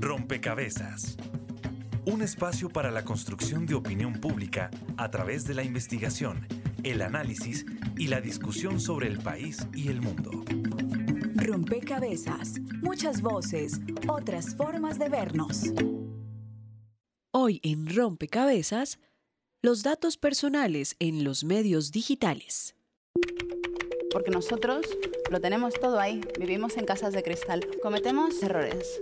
Rompecabezas. Un espacio para la construcción de opinión pública a través de la investigación, el análisis y la discusión sobre el país y el mundo. Rompecabezas. Muchas voces, otras formas de vernos. Hoy en Rompecabezas, los datos personales en los medios digitales. Porque nosotros lo tenemos todo ahí, vivimos en casas de cristal, cometemos errores.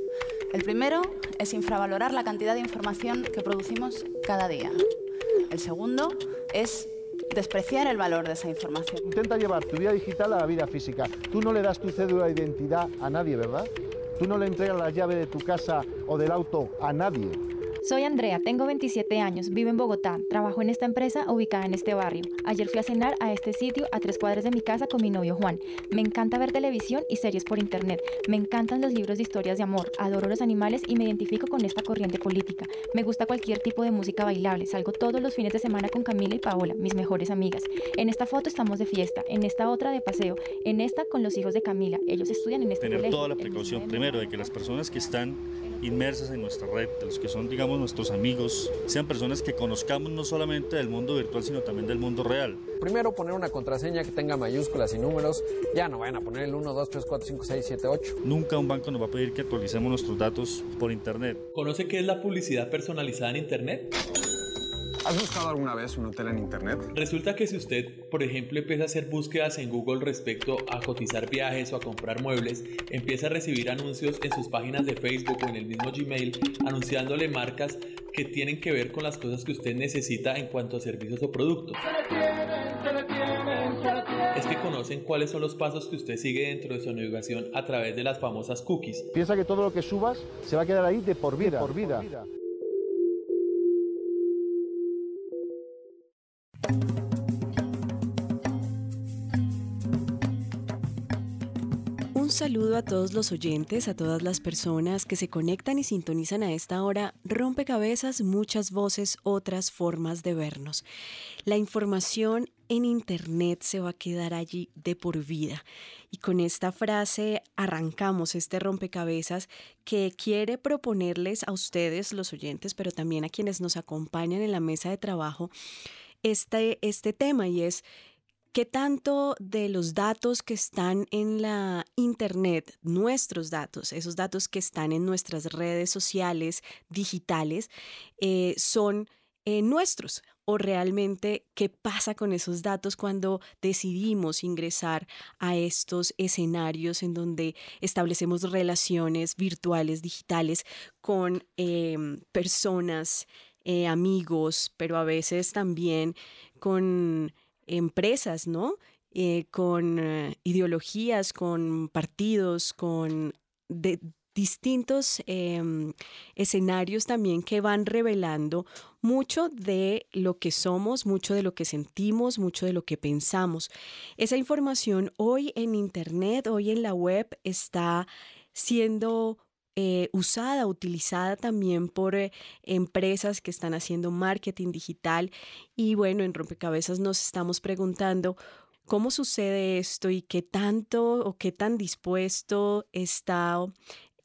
El primero es infravalorar la cantidad de información que producimos cada día. El segundo es despreciar el valor de esa información. Intenta llevar tu vida digital a la vida física. Tú no le das tu cédula de identidad a nadie, ¿verdad? Tú no le entregas la llave de tu casa o del auto a nadie. Soy Andrea, tengo 27 años, vivo en Bogotá, trabajo en esta empresa ubicada en este barrio. Ayer fui a cenar a este sitio a tres cuadras de mi casa con mi novio Juan. Me encanta ver televisión y series por internet. Me encantan los libros de historias de amor, adoro los animales y me identifico con esta corriente política. Me gusta cualquier tipo de música bailable. Salgo todos los fines de semana con Camila y Paola, mis mejores amigas. En esta foto estamos de fiesta, en esta otra de paseo, en esta con los hijos de Camila. Ellos estudian en este Tener colegio. toda la precaución, primero, de que las personas que están inmersas en nuestra red, de los que son, digamos, nuestros amigos, sean personas que conozcamos no solamente del mundo virtual, sino también del mundo real. Primero poner una contraseña que tenga mayúsculas y números. Ya no vayan a poner el 1, 2, 3, 4, 5, 6, 7, 8. Nunca un banco nos va a pedir que actualicemos nuestros datos por internet. ¿Conoce qué es la publicidad personalizada en Internet? ¿Has buscado alguna vez un hotel en Internet? Resulta que si usted, por ejemplo, empieza a hacer búsquedas en Google respecto a cotizar viajes o a comprar muebles, empieza a recibir anuncios en sus páginas de Facebook o en el mismo Gmail anunciándole marcas que tienen que ver con las cosas que usted necesita en cuanto a servicios o productos. Es que conocen cuáles son los pasos que usted sigue dentro de su navegación a través de las famosas cookies. Piensa que todo lo que subas se va a quedar ahí de por vida. por vida. Saludo a todos los oyentes, a todas las personas que se conectan y sintonizan a esta hora. Rompecabezas, muchas voces, otras formas de vernos. La información en Internet se va a quedar allí de por vida. Y con esta frase arrancamos este rompecabezas que quiere proponerles a ustedes, los oyentes, pero también a quienes nos acompañan en la mesa de trabajo, este, este tema y es ¿Qué tanto de los datos que están en la Internet, nuestros datos, esos datos que están en nuestras redes sociales digitales, eh, son eh, nuestros? ¿O realmente qué pasa con esos datos cuando decidimos ingresar a estos escenarios en donde establecemos relaciones virtuales, digitales, con eh, personas, eh, amigos, pero a veces también con empresas, ¿no? Eh, con eh, ideologías, con partidos, con distintos eh, escenarios también que van revelando mucho de lo que somos, mucho de lo que sentimos, mucho de lo que pensamos. Esa información hoy en Internet, hoy en la web, está siendo eh, usada, utilizada también por eh, empresas que están haciendo marketing digital. Y bueno, en Rompecabezas nos estamos preguntando cómo sucede esto y qué tanto o qué tan dispuesto está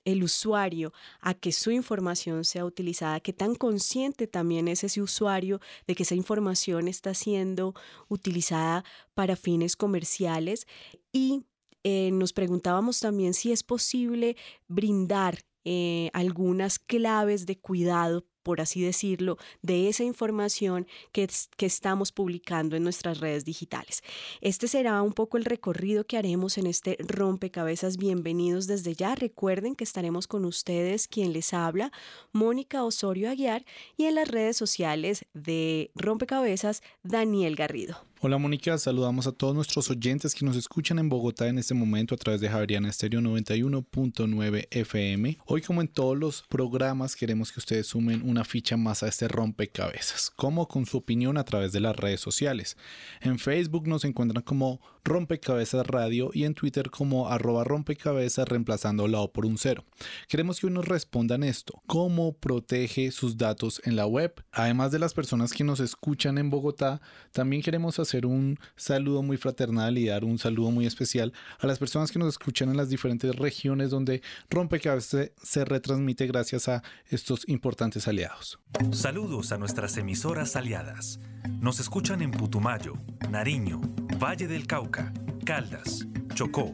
el usuario a que su información sea utilizada, qué tan consciente también es ese usuario de que esa información está siendo utilizada para fines comerciales y eh, nos preguntábamos también si es posible brindar eh, algunas claves de cuidado por así decirlo, de esa información que, que, estamos publicando en nuestras redes digitales. Este será un poco el recorrido que haremos en este rompecabezas. Bienvenidos desde ya. Recuerden que estaremos con ustedes, quien les habla, Mónica Osorio Aguiar, y en las redes sociales de Rompecabezas, Daniel Garrido. Hola Mónica, saludamos a todos nuestros oyentes que nos escuchan en Bogotá en este momento a través de Javeriana Estéreo 91.9 FM. Hoy como en todos los programas queremos que ustedes sumen una ficha más a este rompecabezas, como con su opinión a través de las redes sociales. En Facebook nos encuentran como rompecabezas radio y en Twitter como arroba rompecabezas reemplazando la O por un cero. Queremos que hoy nos respondan esto, ¿cómo protege sus datos en la web? Además de las personas que nos escuchan en Bogotá, también queremos hacer hacer un saludo muy fraternal y dar un saludo muy especial a las personas que nos escuchan en las diferentes regiones donde Rompecabezas se retransmite gracias a estos importantes aliados. Saludos a nuestras emisoras aliadas. Nos escuchan en Putumayo, Nariño, Valle del Cauca, Caldas, Chocó,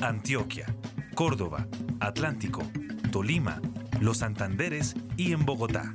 Antioquia, Córdoba, Atlántico, Tolima, Los Santanderes y en Bogotá.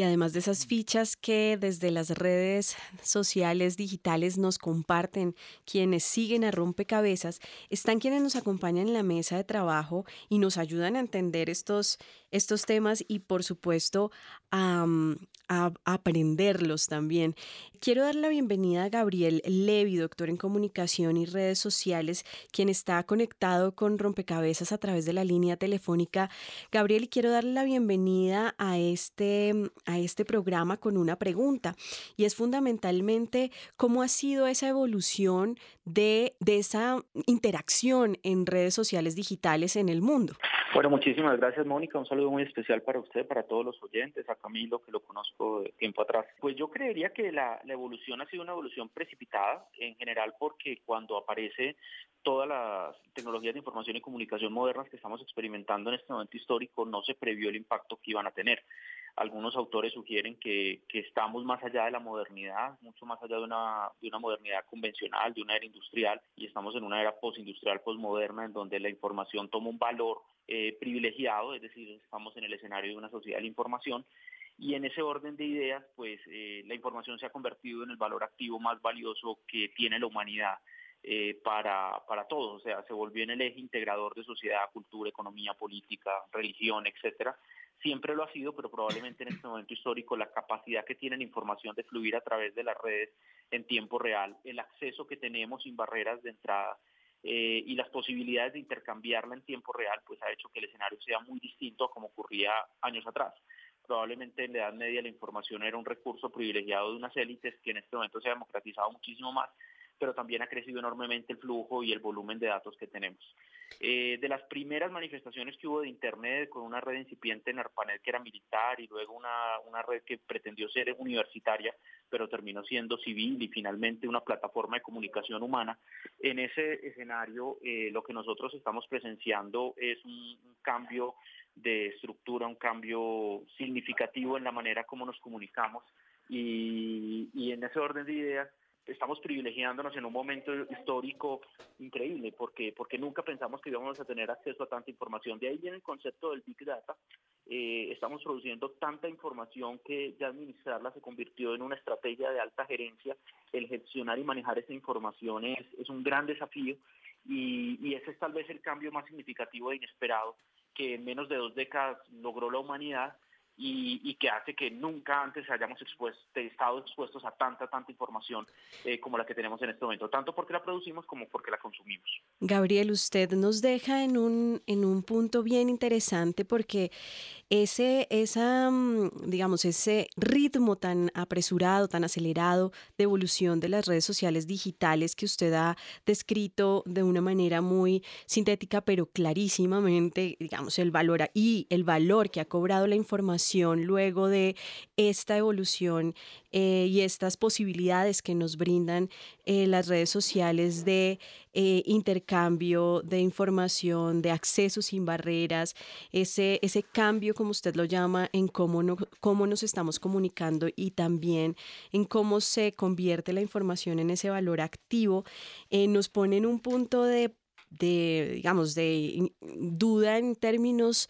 Y además de esas fichas que desde las redes sociales digitales nos comparten quienes siguen a rompecabezas, están quienes nos acompañan en la mesa de trabajo y nos ayudan a entender estos, estos temas y por supuesto a, a, aprenderlos también. Quiero dar la bienvenida a Gabriel Levi, doctor en comunicación y redes sociales, quien está conectado con Rompecabezas a través de la línea telefónica. Gabriel, quiero darle la bienvenida a este, a este programa con una pregunta y es fundamentalmente cómo ha sido esa evolución de, de esa interacción en redes sociales digitales en el mundo. Bueno, muchísimas gracias Mónica, un saludo muy especial para usted, para todos los oyentes, a Camilo que lo conozco de tiempo atrás. Pues yo creería que la, la evolución ha sido una evolución precipitada en general porque cuando aparece todas las tecnologías de información y comunicación modernas que estamos experimentando en este momento histórico no se previó el impacto que iban a tener. Algunos autores sugieren que, estamos más allá de la modernidad, mucho más allá de una, de una modernidad convencional, de una era industrial, y estamos en una era postindustrial, posmoderna, en donde la información toma un valor eh, privilegiado, es decir, estamos en el escenario de una sociedad de la información, y en ese orden de ideas, pues eh, la información se ha convertido en el valor activo más valioso que tiene la humanidad. Eh, para, para todos, o sea, se volvió en el eje integrador de sociedad, cultura, economía, política, religión, etcétera, siempre lo ha sido, pero probablemente en este momento histórico la capacidad que tiene la información de fluir a través de las redes en tiempo real, el acceso que tenemos sin barreras de entrada eh, y las posibilidades de intercambiarla en tiempo real, pues ha hecho que el escenario sea muy distinto a como ocurría años atrás. Probablemente en la Edad Media la información era un recurso privilegiado de unas élites que en este momento se ha democratizado muchísimo más pero también ha crecido enormemente el flujo y el volumen de datos que tenemos. Eh, de las primeras manifestaciones que hubo de Internet con una red incipiente en ARPANET que era militar y luego una, una red que pretendió ser universitaria, pero terminó siendo civil y finalmente una plataforma de comunicación humana, en ese escenario eh, lo que nosotros estamos presenciando es un, un cambio de estructura, un cambio significativo en la manera como nos comunicamos y, y en ese orden de ideas estamos privilegiándonos en un momento histórico increíble porque, porque nunca pensamos que íbamos a tener acceso a tanta información. De ahí viene el concepto del Big Data. Eh, estamos produciendo tanta información que ya administrarla se convirtió en una estrategia de alta gerencia. El gestionar y manejar esa información es, es un gran desafío y, y ese es tal vez el cambio más significativo e inesperado que en menos de dos décadas logró la humanidad y, que hace que nunca antes hayamos expuesto, estado expuestos a tanta, tanta información eh, como la que tenemos en este momento, tanto porque la producimos como porque la consumimos. Gabriel, usted nos deja en un, en un punto bien interesante porque ese, esa, mm, digamos, ese ritmo tan apresurado, tan acelerado de evolución de las redes sociales digitales que usted ha descrito de una manera muy sintética, pero clarísimamente, digamos, el valor y el valor que ha cobrado la información luego de esta evolución eh, y estas posibilidades que nos brindan eh, las redes sociales de eh, intercambio de información, de acceso sin barreras, ese, ese cambio, como usted lo llama, en cómo, cómo nos estamos comunicando y también en cómo se convierte la información en ese valor activo, nos pone en un punto de, de digamos, de duda en términos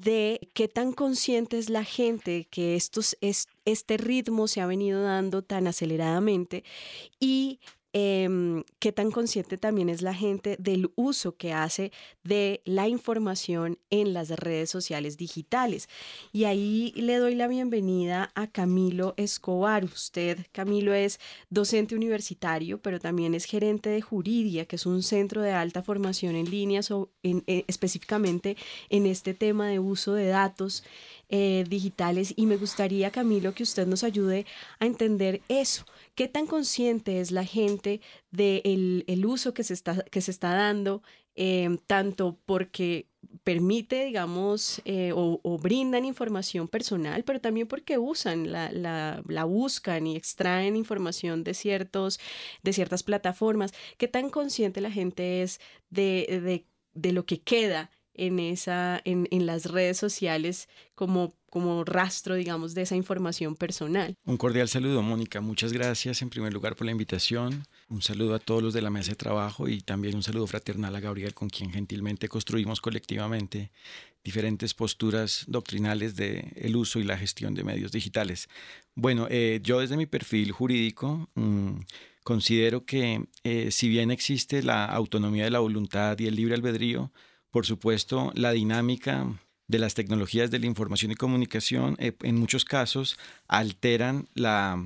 de qué tan consciente es la gente que este ritmo se ha venido dando tan aceleradamente y Em, qué tan consciente también es la gente del uso que hace de la información en las redes sociales digitales. Y ahí le doy la bienvenida a Camilo Escobar. Usted, Camilo, es docente universitario, pero también es gerente de Juridia, que es un centro de alta formación en línea, eh, específicamente en este tema de uso de datos eh, digitales. Y me gustaría, Camilo, que usted nos ayude a entender eso. ¿Qué tan consciente es la gente del el uso que se está, que se está dando, em, tanto porque permite, digamos, eh, o, brindan información personal, pero también porque usan, la, la, la, buscan y extraen información de, ciertos, de ciertas plataformas. ¿Qué tan consciente la gente es de, de, de lo que queda en, esa, en, en las redes sociales como, como rastro, digamos, de esa información personal. Un cordial saludo, Mónica. Muchas gracias en primer lugar por la invitación. Un saludo a todos los de la mesa de trabajo y también un saludo fraternal a Gabriel, con quien gentilmente construimos colectivamente diferentes posturas doctrinales del el uso y la gestión de medios digitales. Bueno, eh, yo desde mi perfil jurídico mm, considero que eh, si bien existe la autonomía de la voluntad y el libre albedrío, por supuesto, la dinámica de las tecnologías de la información y comunicación eh, en muchos casos alteran la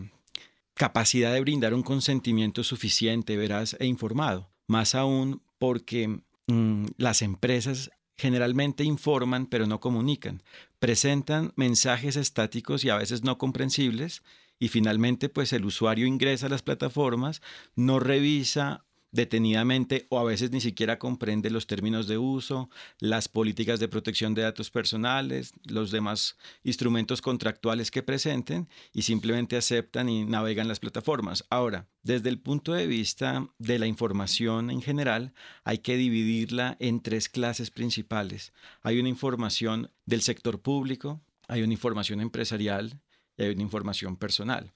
capacidad de brindar un consentimiento suficiente, veraz e informado. Más aún porque mm, las empresas generalmente informan pero no comunican, presentan mensajes estáticos y a veces no comprensibles y finalmente pues el usuario ingresa a las plataformas, no revisa detenidamente o a veces ni siquiera comprende los términos de uso, las políticas de protección de datos personales, los demás instrumentos contractuales que presenten y simplemente aceptan y navegan las plataformas. Ahora, desde el punto de vista de la información en general, hay que dividirla en tres clases principales. Hay una información del sector público, hay una información empresarial y hay una información personal.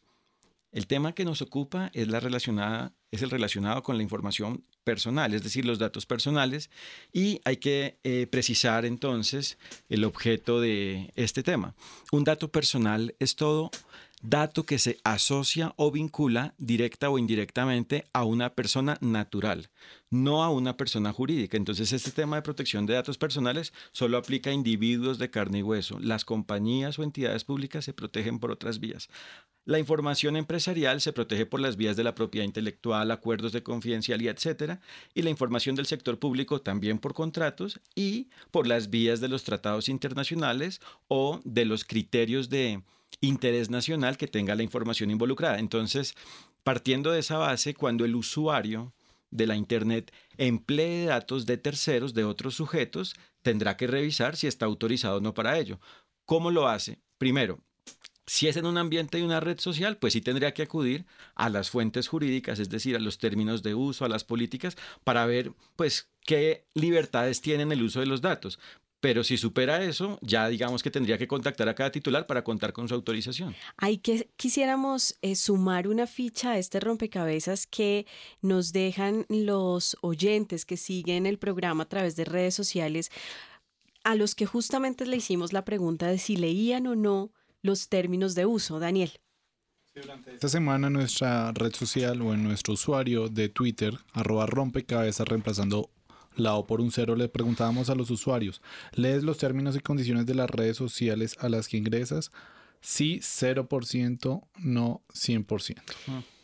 El tema que nos ocupa es, la relacionada, es el relacionado con la información personal, es decir, los datos personales, y hay que eh, precisar entonces el objeto de este tema. Un dato personal es todo dato que se asocia o vincula directa o indirectamente a una persona natural, no a una persona jurídica. Entonces, este tema de protección de datos personales solo aplica a individuos de carne y hueso. Las compañías o entidades públicas se protegen por otras vías. La información empresarial se protege por las vías de la propiedad intelectual, acuerdos de confidencialidad, etc. Y la información del sector público también por contratos y por las vías de los tratados internacionales o de los criterios de interés nacional que tenga la información involucrada. Entonces, partiendo de esa base, cuando el usuario de la Internet emplee datos de terceros, de otros sujetos, tendrá que revisar si está autorizado o no para ello. ¿Cómo lo hace? Primero, si es en un ambiente de una red social, pues sí tendría que acudir a las fuentes jurídicas, es decir, a los términos de uso, a las políticas, para ver pues qué libertades tienen el uso de los datos. Pero si supera eso, ya digamos que tendría que contactar a cada titular para contar con su autorización. Hay que quisiéramos eh, sumar una ficha a este rompecabezas que nos dejan los oyentes que siguen el programa a través de redes sociales, a los que justamente le hicimos la pregunta de si leían o no los términos de uso. Daniel. Esta semana en nuestra red social o en nuestro usuario de Twitter, arroba rompecabezas reemplazando la O por un cero, le preguntábamos a los usuarios, ¿lees los términos y condiciones de las redes sociales a las que ingresas? Sí, 0%, no 100%.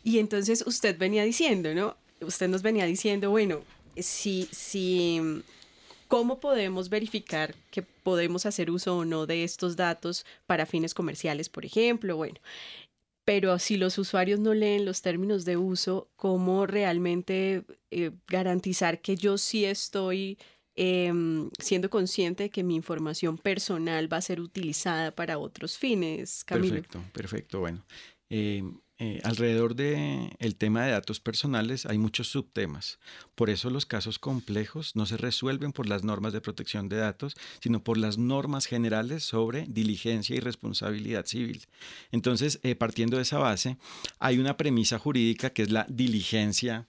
Y entonces usted venía diciendo, ¿no? Usted nos venía diciendo, bueno, si, si, ¿cómo podemos verificar que podemos hacer uso o no de estos datos para fines comerciales, por ejemplo? Bueno, pero si los usuarios no leen los términos de uso, ¿cómo realmente eh, garantizar que yo sí estoy em, siendo consciente de que mi información personal va a ser utilizada para otros fines? Camilo? Perfecto, perfecto. Bueno, em, eh, alrededor del el tema de datos personales hay muchos subtemas. Por eso los casos complejos no se resuelven por las normas de protección de datos, sino por las normas generales sobre diligencia y responsabilidad civil. Entonces, eh, partiendo de esa base, hay una premisa jurídica que es la diligencia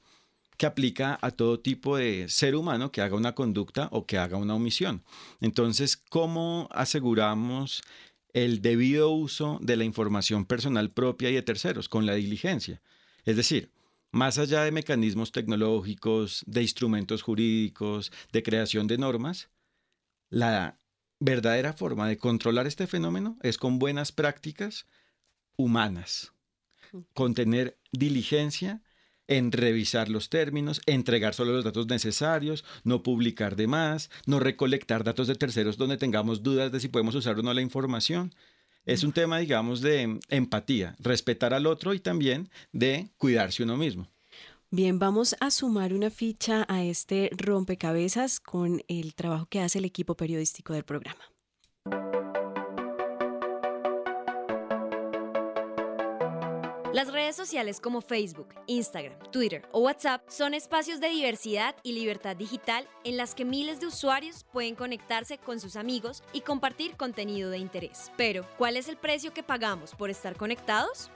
que aplica a todo tipo de ser humano que haga una conducta o que haga una omisión. Entonces, ¿cómo aseguramos el debido uso de la información personal propia y de terceros con la diligencia. Es decir, más allá de mecanismos tecnológicos, de instrumentos jurídicos, de creación de normas, la verdadera forma de controlar este fenómeno es con buenas prácticas humanas, con tener diligencia en revisar los términos, entregar solo los datos necesarios, no publicar de más, no recolectar datos de terceros donde tengamos dudas de si podemos usar o no la información. Es un tema, digamos, de empatía, respetar al otro y también de cuidarse uno mismo. Bien, vamos a sumar una ficha a este rompecabezas con el trabajo que hace el equipo periodístico del programa. Las redes sociales como Facebook, Instagram, Twitter o WhatsApp son espacios de diversidad y libertad digital en las que miles de usuarios pueden conectarse con sus amigos y compartir contenido de interés. Pero, ¿cuál es el precio que pagamos por estar conectados?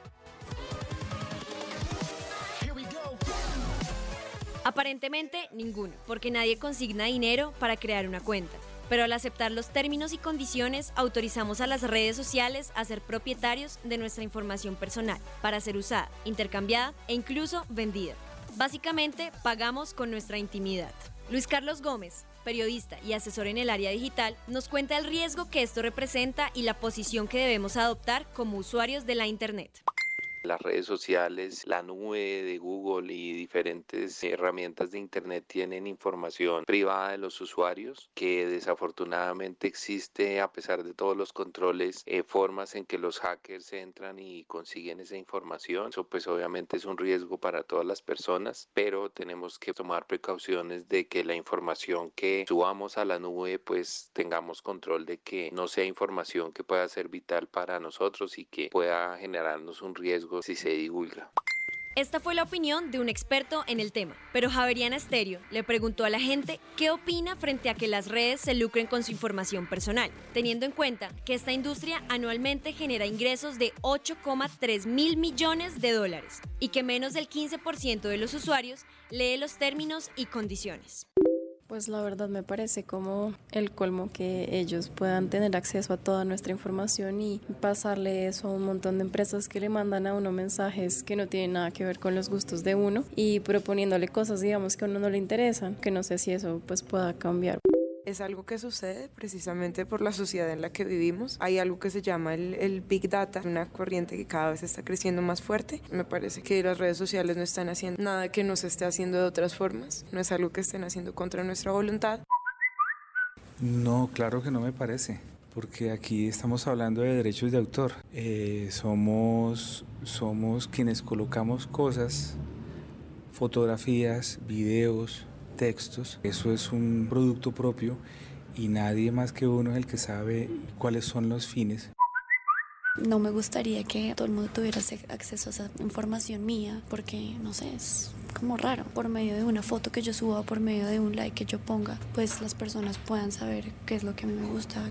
Aparentemente ninguno, porque nadie consigna dinero para crear una cuenta pero al aceptar los términos y condiciones autorizamos a las redes sociales a ser propietarios de nuestra información personal para ser usada, intercambiada e incluso vendida. Básicamente, pagamos con nuestra intimidad. Luis Carlos Gómez, periodista y asesor en el área digital, nos cuenta el riesgo que esto representa y la posición que debemos adoptar como usuarios de la Internet. Las redes sociales, la nube de Google y diferentes herramientas de Internet tienen información privada de los usuarios que desafortunadamente existe a pesar de todos los controles, eh, formas en que los hackers entran y consiguen esa información. Eso pues obviamente es un riesgo para todas las personas, pero tenemos que tomar precauciones de que la información que subamos a la nube pues tengamos control de que no sea información que pueda ser vital para nosotros y que pueda generarnos un riesgo si se divulga. Esta fue la opinión de un experto en el tema, pero Javeriana Estéreo le preguntó a la gente qué opina frente a que las redes se lucren con su información personal, teniendo en cuenta que esta industria anualmente genera ingresos de 8,3 mil millones de dólares y que menos del 15% de los usuarios lee los términos y condiciones. Pues la verdad me parece como el colmo que ellos puedan tener acceso a toda nuestra información y pasarle eso a un montón de empresas que le mandan a uno mensajes que no tienen nada que ver con los gustos de uno y proponiéndole cosas digamos que a uno no le interesan, que no sé si eso pues pueda cambiar es algo que sucede precisamente por la sociedad en la que vivimos. Hay algo que se llama el, Big Data, una corriente que cada vez está creciendo más fuerte. Me parece que las redes sociales no están haciendo nada que nos esté haciendo de otras formas, no es algo que estén haciendo contra nuestra voluntad. No, claro que no me parece porque aquí estamos hablando de derechos de autor. Eh, somos, somos quienes colocamos cosas, fotografías, videos, textos. Eso es un producto propio y nadie más que uno es el que sabe cuáles son los fines. No me gustaría que todo el mundo tuviera acceso a esa información mía porque, no sé, es como raro. Por medio de una foto que yo suba, por medio de un like que yo ponga, pues las personas puedan saber qué es lo que a mí me gusta.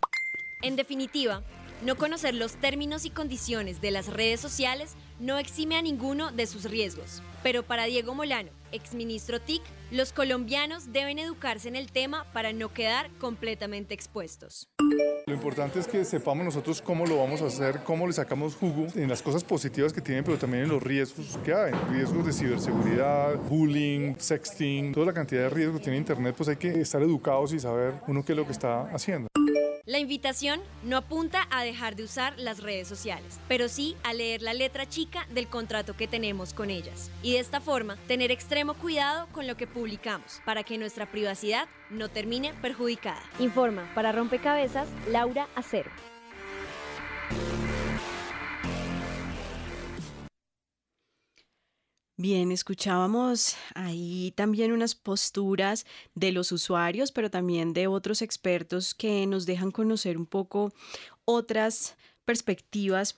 En definitiva, no conocer los términos y condiciones de las redes sociales no exime a ninguno de sus riesgos. Pero para Diego Molano, exministro TIC, los colombianos deben educarse en el tema para no quedar completamente expuestos. Lo importante es que sepamos nosotros cómo lo vamos a hacer, cómo le sacamos jugo en las cosas positivas que tienen, pero también en los riesgos que hay. Riesgos de ciberseguridad, bullying, sexting, toda la cantidad de riesgos que tiene Internet, pues hay que estar educados y saber uno qué es lo que está haciendo. La invitación no apunta a dejar de usar las redes sociales, pero sí a leer la letra chica del contrato que tenemos con ellas. Y de esta forma, tener extremo cuidado con lo que publicamos para que nuestra privacidad no termine perjudicada. Informa para Rompecabezas Laura Acero. Bien, escuchábamos ahí también unas posturas de los usuarios, pero también de otros expertos que nos dejan conocer un poco otras perspectivas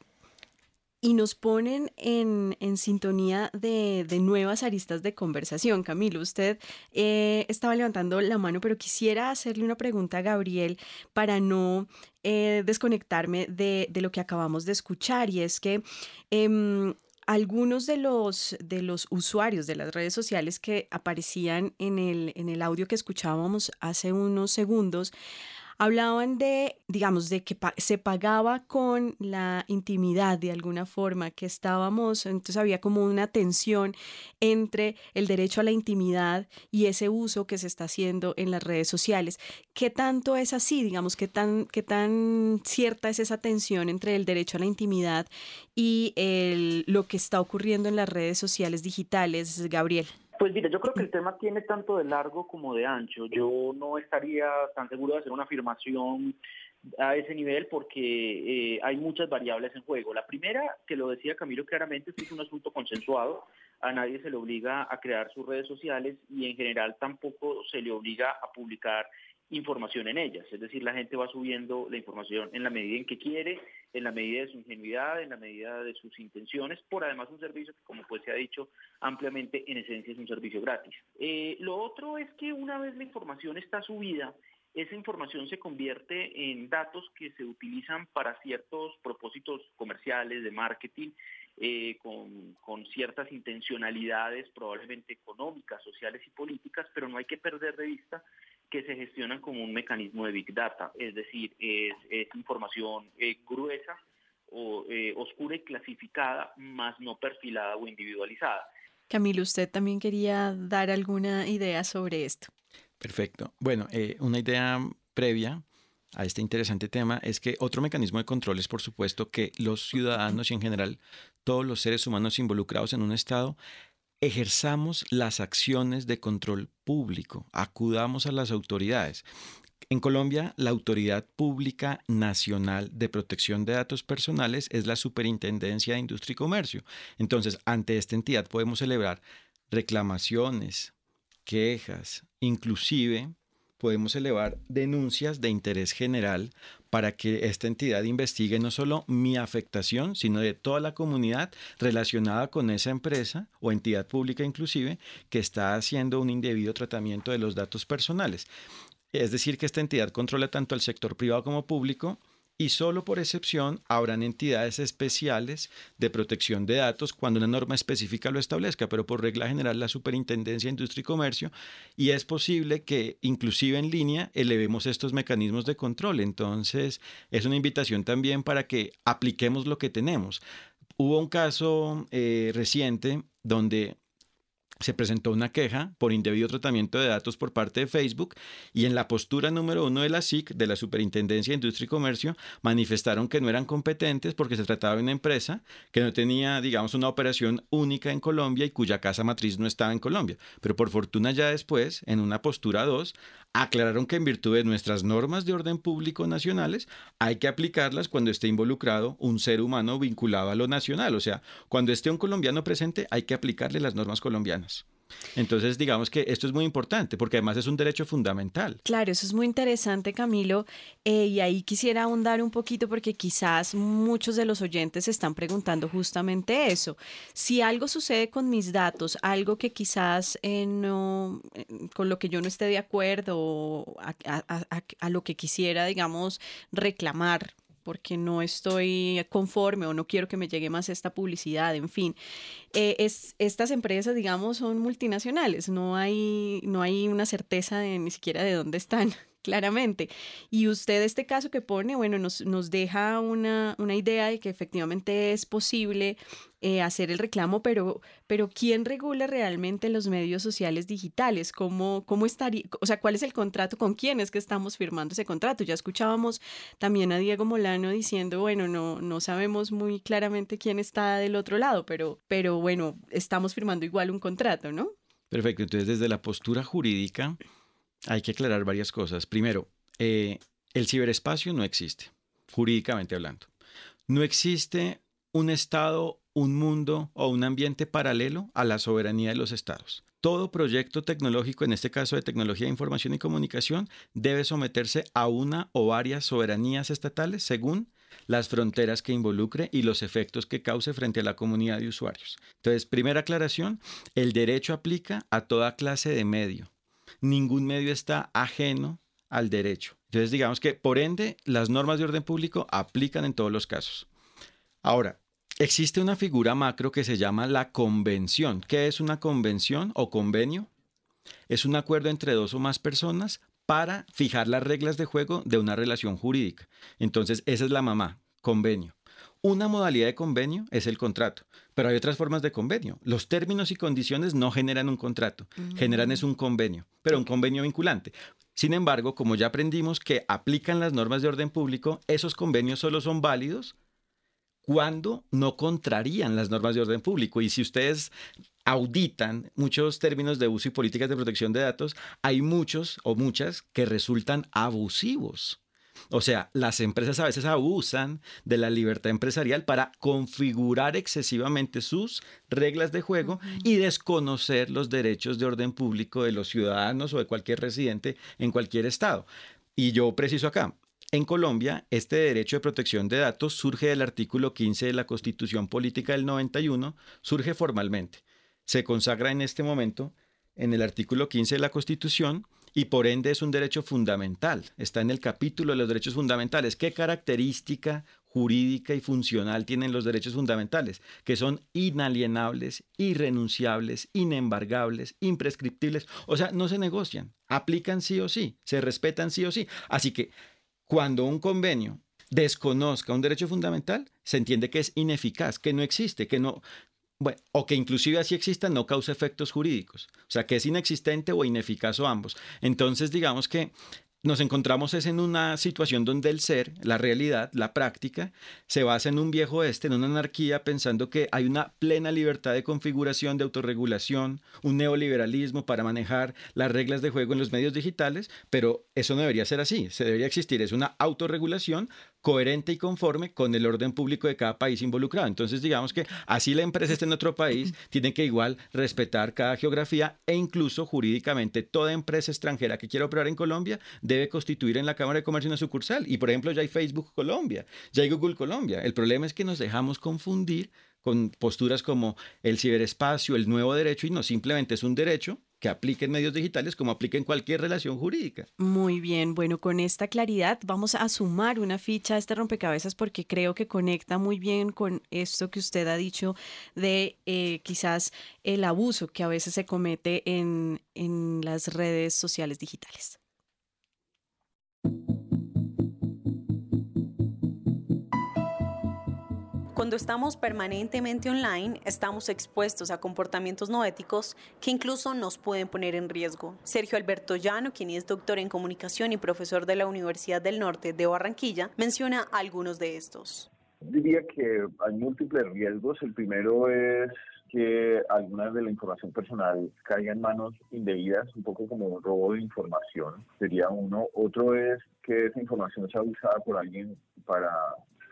y nos ponen en, sintonía de, nuevas aristas de conversación. Camilo, usted eh, estaba levantando la mano, pero quisiera hacerle una pregunta a Gabriel para no eh, desconectarme de, lo que acabamos de escuchar, y es que em, algunos de los, de los usuarios de las redes sociales que aparecían en el, en el audio que escuchábamos hace unos segundos hablaban de, digamos, de que se pagaba con la intimidad de alguna forma, que estábamos, entonces había como una tensión entre el derecho a la intimidad y ese uso que se está haciendo en las redes sociales. ¿Qué tanto es así, digamos, qué tan, qué tan cierta es esa tensión entre el derecho a la intimidad y el, lo que está ocurriendo en las redes sociales digitales, Gabriel? Pues mira, yo creo que el tema tiene tanto de largo como de ancho. Yo no estaría tan seguro de hacer una afirmación a ese nivel porque eh, hay muchas variables en juego. La primera, que lo decía Camilo claramente, es un asunto consensuado. A nadie se le obliga a crear sus redes sociales y en general tampoco se le obliga a publicar información en ellas. Es decir, la gente va subiendo la información en la medida en que quiere, en la medida de su ingenuidad, en la medida de sus intenciones, por además un servicio que, como pues se ha dicho ampliamente, en esencia es un servicio gratis. Eh, lo otro es que una vez la información está subida, esa información se convierte en datos que se utilizan para ciertos propósitos comerciales, de marketing, eh, con, con, ciertas intencionalidades probablemente económicas, sociales y políticas, pero no hay que perder de vista que se gestionan como un mecanismo de Big Data, es decir, es, información eh, gruesa, o, eh, oscura y clasificada, más no perfilada o individualizada. Camilo, usted también quería dar alguna idea sobre esto. Perfecto. Bueno, eh, una idea previa a este interesante tema es que otro mecanismo de control es, por supuesto, que los ciudadanos y en general todos los seres humanos involucrados en un Estado ejerzamos las acciones de control público, acudamos a las autoridades. En Colombia, la Autoridad Pública Nacional de Protección de Datos Personales es la Superintendencia de Industria y Comercio. Entonces, ante esta entidad podemos celebrar reclamaciones, quejas, inclusive podemos elevar denuncias de interés general para que esta entidad investigue no solo mi afectación, sino de toda la comunidad relacionada con esa empresa o entidad pública inclusive que está haciendo un indebido tratamiento de los datos personales. Es decir, que esta entidad controla tanto al sector privado como público y solo por excepción habrán entidades especiales de protección de datos cuando una norma específica lo establezca, pero por regla general la Superintendencia de Industria y Comercio y es posible que inclusive en línea elevemos estos mecanismos de control. Entonces es una invitación también para que apliquemos lo que tenemos. Hubo un caso eh, reciente donde se presentó una queja por indebido tratamiento de datos por parte de Facebook y en la postura número uno de la SIC, de la Superintendencia de Industria y Comercio, manifestaron que no eran competentes porque se trataba de una empresa que no tenía, digamos, una operación única en Colombia y cuya casa matriz no estaba en Colombia. Pero por fortuna ya después, en una postura dos, aclararon que en virtud de nuestras normas de orden público nacionales hay que aplicarlas cuando esté involucrado un ser humano vinculado a lo nacional. O sea, cuando esté un colombiano presente hay que aplicarle las normas colombianas. Entonces, digamos que esto es muy importante porque además es un derecho fundamental. Claro, eso es muy interesante, Camilo. Eh, y ahí quisiera ahondar un poquito porque quizás muchos de los oyentes se están preguntando justamente eso. Si algo sucede con mis datos, algo que quizás eh, no, eh, con lo que yo no esté de acuerdo o a lo que quisiera, digamos, reclamar porque no estoy conforme o no quiero que me llegue más esta publicidad, en fin. Eh, es, estas empresas, digamos, son multinacionales, no hay, no hay una certeza de ni siquiera de dónde están claramente. Y usted este caso que pone, bueno, nos, nos deja una, una, idea de que efectivamente es posible eh, hacer el reclamo, pero, pero ¿quién regula realmente los medios sociales digitales? ¿Cómo, ¿Cómo estaría, o sea, cuál es el contrato? ¿Con quién es que estamos firmando ese contrato? Ya escuchábamos también a Diego Molano diciendo, bueno, no, no sabemos muy claramente quién está del otro lado, pero, pero bueno, estamos firmando igual un contrato, ¿no? Perfecto, entonces desde la postura jurídica hay que aclarar varias cosas. Primero, eh, el ciberespacio no existe, jurídicamente hablando. No existe un Estado, un mundo o un ambiente paralelo a la soberanía de los Estados. Todo proyecto tecnológico, en este caso de tecnología de información y comunicación, debe someterse a una o varias soberanías estatales según las fronteras que involucre y los efectos que cause frente a la comunidad de usuarios. Entonces, primera aclaración, el derecho aplica a toda clase de medio, ningún medio está ajeno al derecho. Entonces, digamos que, por ende, las normas de orden público aplican en todos los casos. Ahora, existe una figura macro que se llama la convención. ¿Qué es una convención o convenio? Es un acuerdo entre dos o más personas para fijar las reglas de juego de una relación jurídica. Entonces, esa es la mamá, convenio. Una modalidad de convenio es el contrato, pero hay otras formas de convenio. Los términos y condiciones no generan un contrato, generan es un convenio, pero un convenio vinculante. Sin embargo, como ya aprendimos que aplican las normas de orden público, esos convenios solo son válidos cuando no contrarían las normas de orden público. Y si ustedes auditan muchos términos de uso y políticas de protección de datos, hay muchos o muchas que resultan abusivos. O sea, las empresas a veces abusan de la libertad empresarial para configurar excesivamente sus reglas de juego y desconocer los derechos de orden público de los ciudadanos o de cualquier residente en cualquier estado. Y yo preciso acá, en Colombia, este derecho de protección de datos surge del artículo 15 de la Constitución Política del 91, surge formalmente. Se consagra en este momento en el artículo 15 de la Constitución y por ende es un derecho fundamental. Está en el capítulo de los derechos fundamentales. ¿Qué característica jurídica y funcional tienen los derechos fundamentales? Que son inalienables, irrenunciables, inembargables, imprescriptibles. O sea, no se negocian, aplican sí o sí, se respetan sí o sí. Así que cuando un convenio desconozca un derecho fundamental, se entiende que es ineficaz, que no existe, que no, o que inclusive así exista no causa efectos jurídicos, o sea, que es inexistente o ineficaz o ambos. Entonces, digamos que nos encontramos es en una situación donde el ser, la realidad, la práctica, se basa en un viejo este, en una anarquía, pensando que hay una plena libertad de configuración, de autorregulación, un neoliberalismo para manejar las reglas de juego en los medios digitales, pero eso no debería ser así, se debería existir, es una autorregulación coherente y conforme con el orden público de cada país involucrado. Entonces, digamos que así la empresa esté en otro país, tiene que igual respetar cada geografía e incluso jurídicamente toda empresa extranjera que quiera operar en Colombia debe constituir en la Cámara de Comercio una sucursal. Y por ejemplo, ya hay Facebook Colombia, ya hay Google Colombia. El problema es que nos dejamos confundir con posturas como el ciberespacio, el nuevo derecho, y no simplemente es un derecho que aplique en medios digitales como aplique en cualquier relación jurídica. Muy bien, bueno, con esta claridad vamos a sumar una ficha a este rompecabezas porque creo que conecta muy bien con esto que usted ha dicho de eh, quizás el abuso que a veces se comete en, en las redes sociales digitales. Cuando estamos permanentemente online, estamos expuestos a comportamientos no éticos que incluso nos pueden poner en riesgo. Sergio Alberto Llano, quien es doctor en comunicación y profesor de la Universidad del Norte de Barranquilla, menciona algunos de estos. Diría que hay múltiples riesgos. El primero es que alguna de la información personal caiga en manos indebidas, un poco como un robo de información, sería uno. Otro es que esa información sea usada por alguien para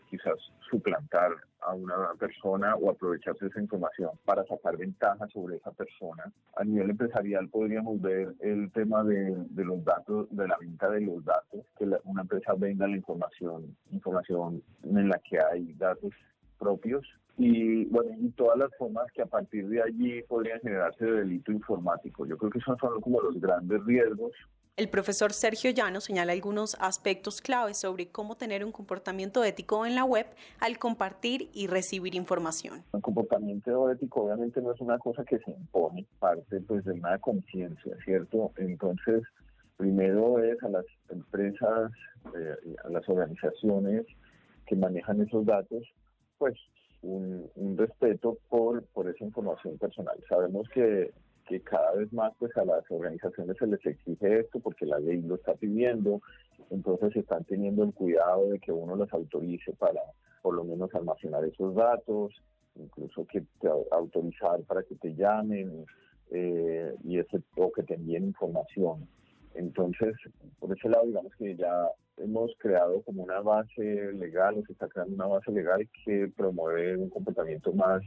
quizás suplantar a una persona o aprovecharse de esa información para sacar ventaja sobre esa persona. A nivel empresarial podríamos ver el tema de, los datos, de la venta de los datos, que una empresa venda la información, información en la que hay datos propios y bueno y todas las formas que a partir de allí podrían generarse de delito informático. Yo creo que esos son como los grandes riesgos el profesor Sergio Llano señala algunos aspectos claves sobre cómo tener un comportamiento ético en la web al compartir y recibir información. El comportamiento ético obviamente no es una cosa que se impone, parte pues de una conciencia, ¿cierto? Entonces, primero es a las empresas, eh, a las organizaciones que manejan esos datos, pues un, un respeto por, por esa información personal. Sabemos que que cada vez más pues a las organizaciones se les exige esto porque la ley lo está pidiendo, entonces están teniendo el cuidado de que uno los autorice para por lo menos almacenar esos datos, incluso que te autorizar para que te llamen eh, y ese, o que te envíen información. Entonces, por ese lado, digamos que ya hemos creado como una base legal, o se está creando una base legal que promueve un comportamiento más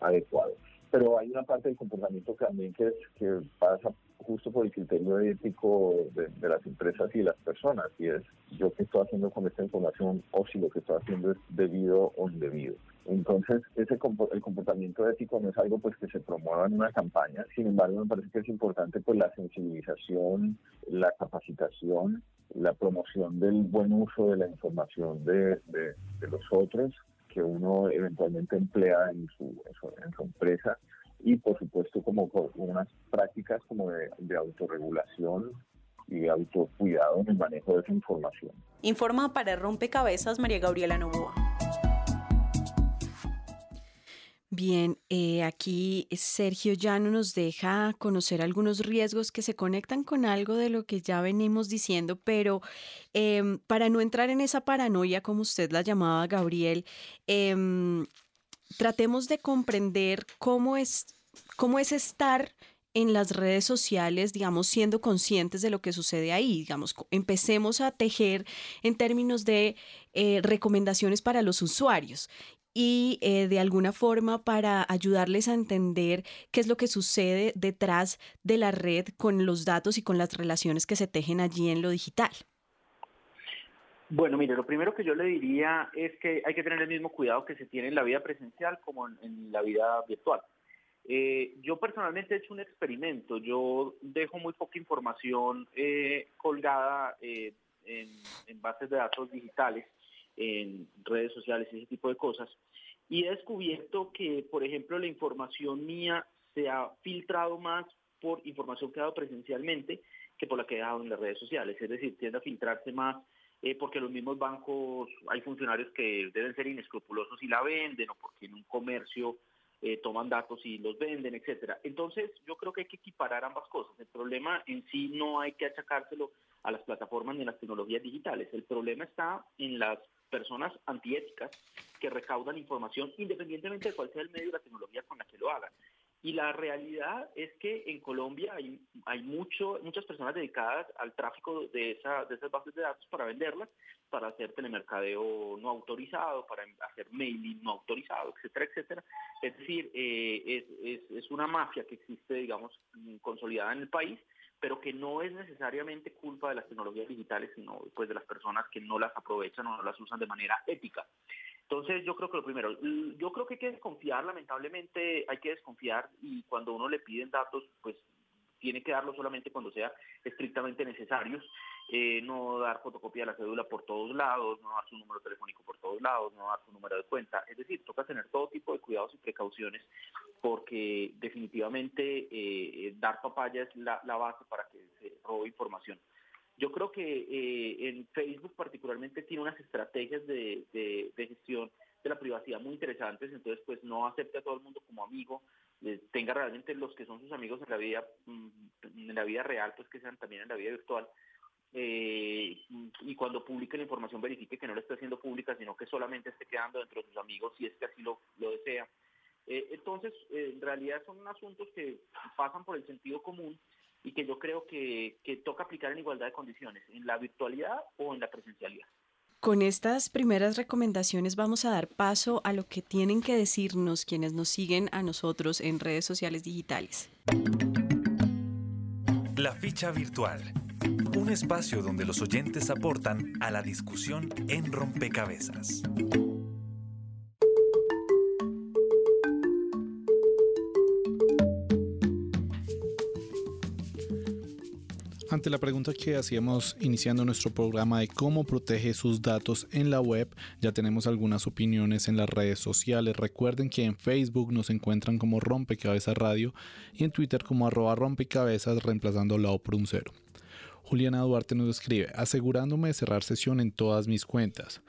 adecuado pero hay una parte del comportamiento también que, que pasa justo por el criterio ético de, las empresas y de las personas, y es yo qué estoy haciendo con esta información o si lo que estoy haciendo es debido o indebido. Entonces, ese el comportamiento ético no es algo pues que se promueva en una campaña, sin embargo, me parece que es importante pues la sensibilización, la capacitación, la promoción del buen uso de la información de, de los otros que uno eventualmente emplea en su, en su, empresa y por supuesto como unas prácticas como de, autorregulación y de autocuidado en el manejo de esa información. Informa para Rompecabezas María Gabriela Novoa. Bien, eh, aquí Sergio Llano nos deja conocer algunos riesgos que se conectan con algo de lo que ya venimos diciendo, pero em, para no entrar en esa paranoia, como usted la llamaba, Gabriel, em, tratemos de comprender cómo es, cómo es estar en las redes sociales, digamos, siendo conscientes de lo que sucede ahí, digamos, empecemos a tejer en términos de eh, recomendaciones para los usuarios y eh, de alguna forma para ayudarles a entender qué es lo que sucede detrás de la red con los datos y con las relaciones que se tejen allí en lo digital. Bueno, mire, lo primero que yo le diría es que hay que tener el mismo cuidado que se tiene en la vida presencial como en, la vida virtual. Eh, yo personalmente he hecho un experimento, yo dejo muy poca información eh, colgada en, en bases de datos digitales en redes sociales y ese tipo de cosas. Y he descubierto que, por ejemplo, la información mía se ha filtrado más por información que he dado presencialmente que por la que he dado en las redes sociales. Es decir, tiende a filtrarse más eh, porque los mismos bancos, hay funcionarios que deben ser inescrupulosos y la venden o porque en un comercio eh, toman datos y los venden, etcétera. Entonces, yo creo que hay que equiparar ambas cosas. El problema en sí no hay que achacárselo a las plataformas ni a las tecnologías digitales. El problema está en las personas antiéticas que recaudan información independientemente de cuál sea el medio de la tecnología con la que lo hagan. Y la realidad es que en Colombia hay, hay mucho, muchas personas dedicadas al tráfico de, esa, de esas bases de datos para venderlas, para hacer telemercadeo no autorizado, para hacer mailing no autorizado, etcétera, etcétera. Es decir, eh, es, es, es una mafia que existe, digamos, consolidada en el país pero que no es necesariamente culpa de las tecnologías digitales, sino pues de las personas que no las aprovechan o no las usan de manera ética. Entonces yo creo que lo primero, yo creo que hay que desconfiar, lamentablemente hay que desconfiar y cuando uno le piden datos, pues tiene que darlo solamente cuando sea estrictamente necesarios, eh, no dar fotocopia de la cédula por todos lados, no dar su número telefónico por todos lados, no dar su número de cuenta, es decir, toca tener todo tipo de cuidados y precauciones porque definitivamente eh, dar papaya es la, base para que se robe información. Yo creo que eh, en Facebook particularmente tiene unas estrategias de, de, gestión de la privacidad muy interesantes, entonces pues no acepte a todo el mundo como amigo, tenga realmente los que son sus amigos en la vida, mm, en la vida real, pues que sean también en la vida virtual. Eh, y cuando publique la información verifique que no la esté haciendo pública, sino que solamente esté quedando dentro de sus amigos si es que así lo, lo desea. Eh, entonces, en realidad son asuntos que pasan por el sentido común y que yo creo que, que toca aplicar en igualdad de condiciones, en la virtualidad o en la presencialidad. Con estas primeras recomendaciones vamos a dar paso a lo que tienen que decirnos quienes nos siguen a nosotros en redes sociales digitales. La ficha virtual. Un espacio donde los oyentes aportan a la discusión en rompecabezas. Ante la pregunta que hacíamos iniciando nuestro programa de cómo protege sus datos en la web, ya tenemos algunas opiniones en las redes sociales. Recuerden que en Facebook nos encuentran como Rompecabezas Radio y en Twitter como arroba rompecabezas reemplazando la O por un cero. Juliana Duarte nos escribe, asegurándome de cerrar sesión en todas mis cuentas.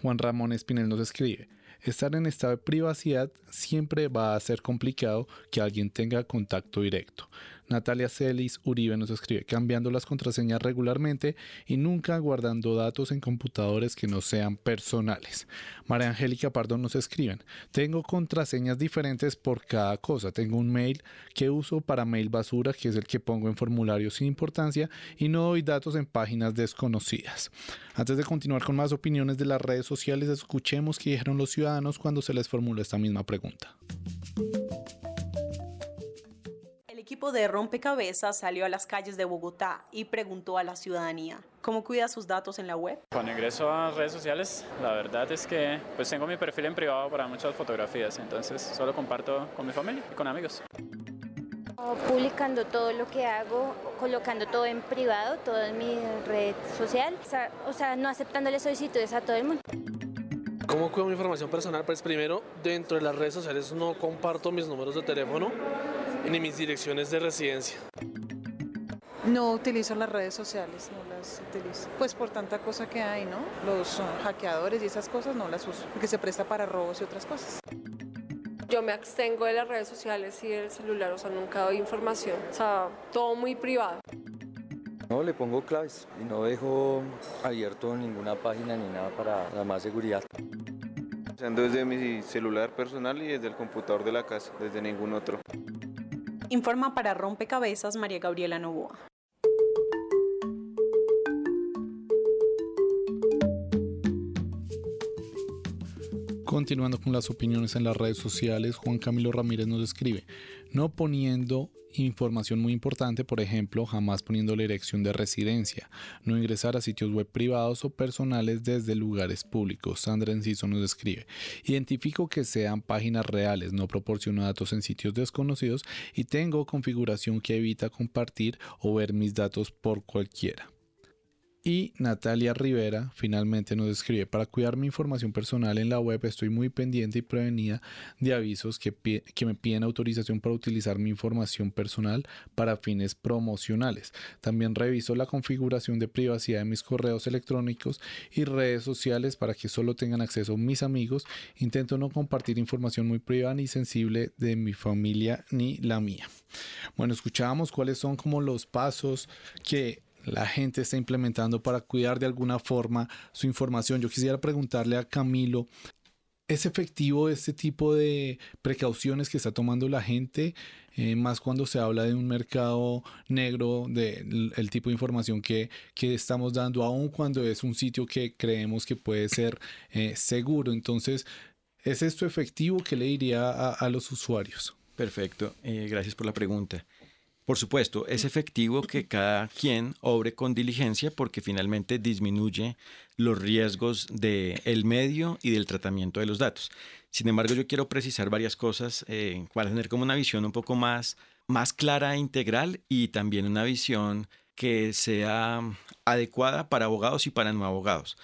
Juan Ramón Espinel nos escribe, estar en estado de privacidad siempre va a ser complicado que alguien tenga contacto directo. Natalia Celis Uribe nos escribe, cambiando las contraseñas regularmente y nunca guardando datos en computadores que no sean personales. María Angélica Pardo nos escribe, tengo contraseñas diferentes por cada cosa. Tengo un mail que uso para mail basura, que es el que pongo en formularios sin importancia, y no doy datos en páginas desconocidas. Antes de continuar con más opiniones de las redes sociales, escuchemos qué dijeron los ciudadanos cuando se les formuló esta misma pregunta equipo de Rompecabezas salió a las calles de Bogotá y preguntó a la ciudadanía, ¿cómo cuida sus datos en la web? Cuando ingreso a redes sociales, la verdad es que pues tengo mi perfil en privado para muchas fotografías, entonces solo comparto con mi familia y con amigos. Publicando todo lo que hago, colocando todo en privado, todo en mi red social, o sea, no aceptándole solicitudes a todo el mundo. ¿Cómo cuido mi información personal? Pues primero, dentro de las redes sociales no comparto mis números de teléfono ni mis direcciones de residencia. No utilizo las redes sociales, no las utilizo. Pues por tanta cosa que hay, ¿no? Los uh, hackeadores y esas cosas no las uso, porque se presta para robos y otras cosas. Yo me abstengo de las redes sociales y del celular, o sea, nunca doy información, o sea, todo muy privado. No, le pongo claves y no dejo abierto ninguna página ni nada para la más seguridad. Usando desde mi celular personal y desde el computador de la casa, desde ningún otro. Informa para Rompecabezas María Gabriela Novoa. Continuando con las opiniones en las redes sociales, Juan Camilo Ramírez nos escribe, no poniendo información muy importante, por ejemplo, jamás poniendo la dirección de residencia, no ingresar a sitios web privados o personales desde lugares públicos. Sandra Enciso nos escribe, identifico que sean páginas reales, no proporciono datos en sitios desconocidos y tengo configuración que evita compartir o ver mis datos por cualquiera. Y Natalia Rivera finalmente nos escribe, para cuidar mi información personal en la web estoy muy pendiente y prevenida de avisos que, que, me piden autorización para utilizar mi información personal para fines promocionales. También reviso la configuración de privacidad de mis correos electrónicos y redes sociales para que solo tengan acceso mis amigos. Intento no compartir información muy privada ni sensible de mi familia ni la mía. Bueno, escuchábamos cuáles son como los pasos que la gente está implementando para cuidar de alguna forma su información. Yo quisiera preguntarle a Camilo, ¿es efectivo este tipo de precauciones que está tomando la gente? Eh, más cuando se habla de un mercado negro, del el tipo de información que, que, estamos dando, aun cuando es un sitio que creemos que puede ser eh, seguro. Entonces, ¿es esto efectivo? ¿Qué le diría a, a los usuarios? Perfecto, eh, gracias por la pregunta. Por supuesto, es efectivo que cada quien obre con diligencia porque finalmente disminuye los riesgos del medio y del tratamiento de los datos. Sin embargo, yo quiero precisar varias cosas eh, para tener como una visión un poco más, más clara e integral y también una visión que sea adecuada para abogados y para no abogados.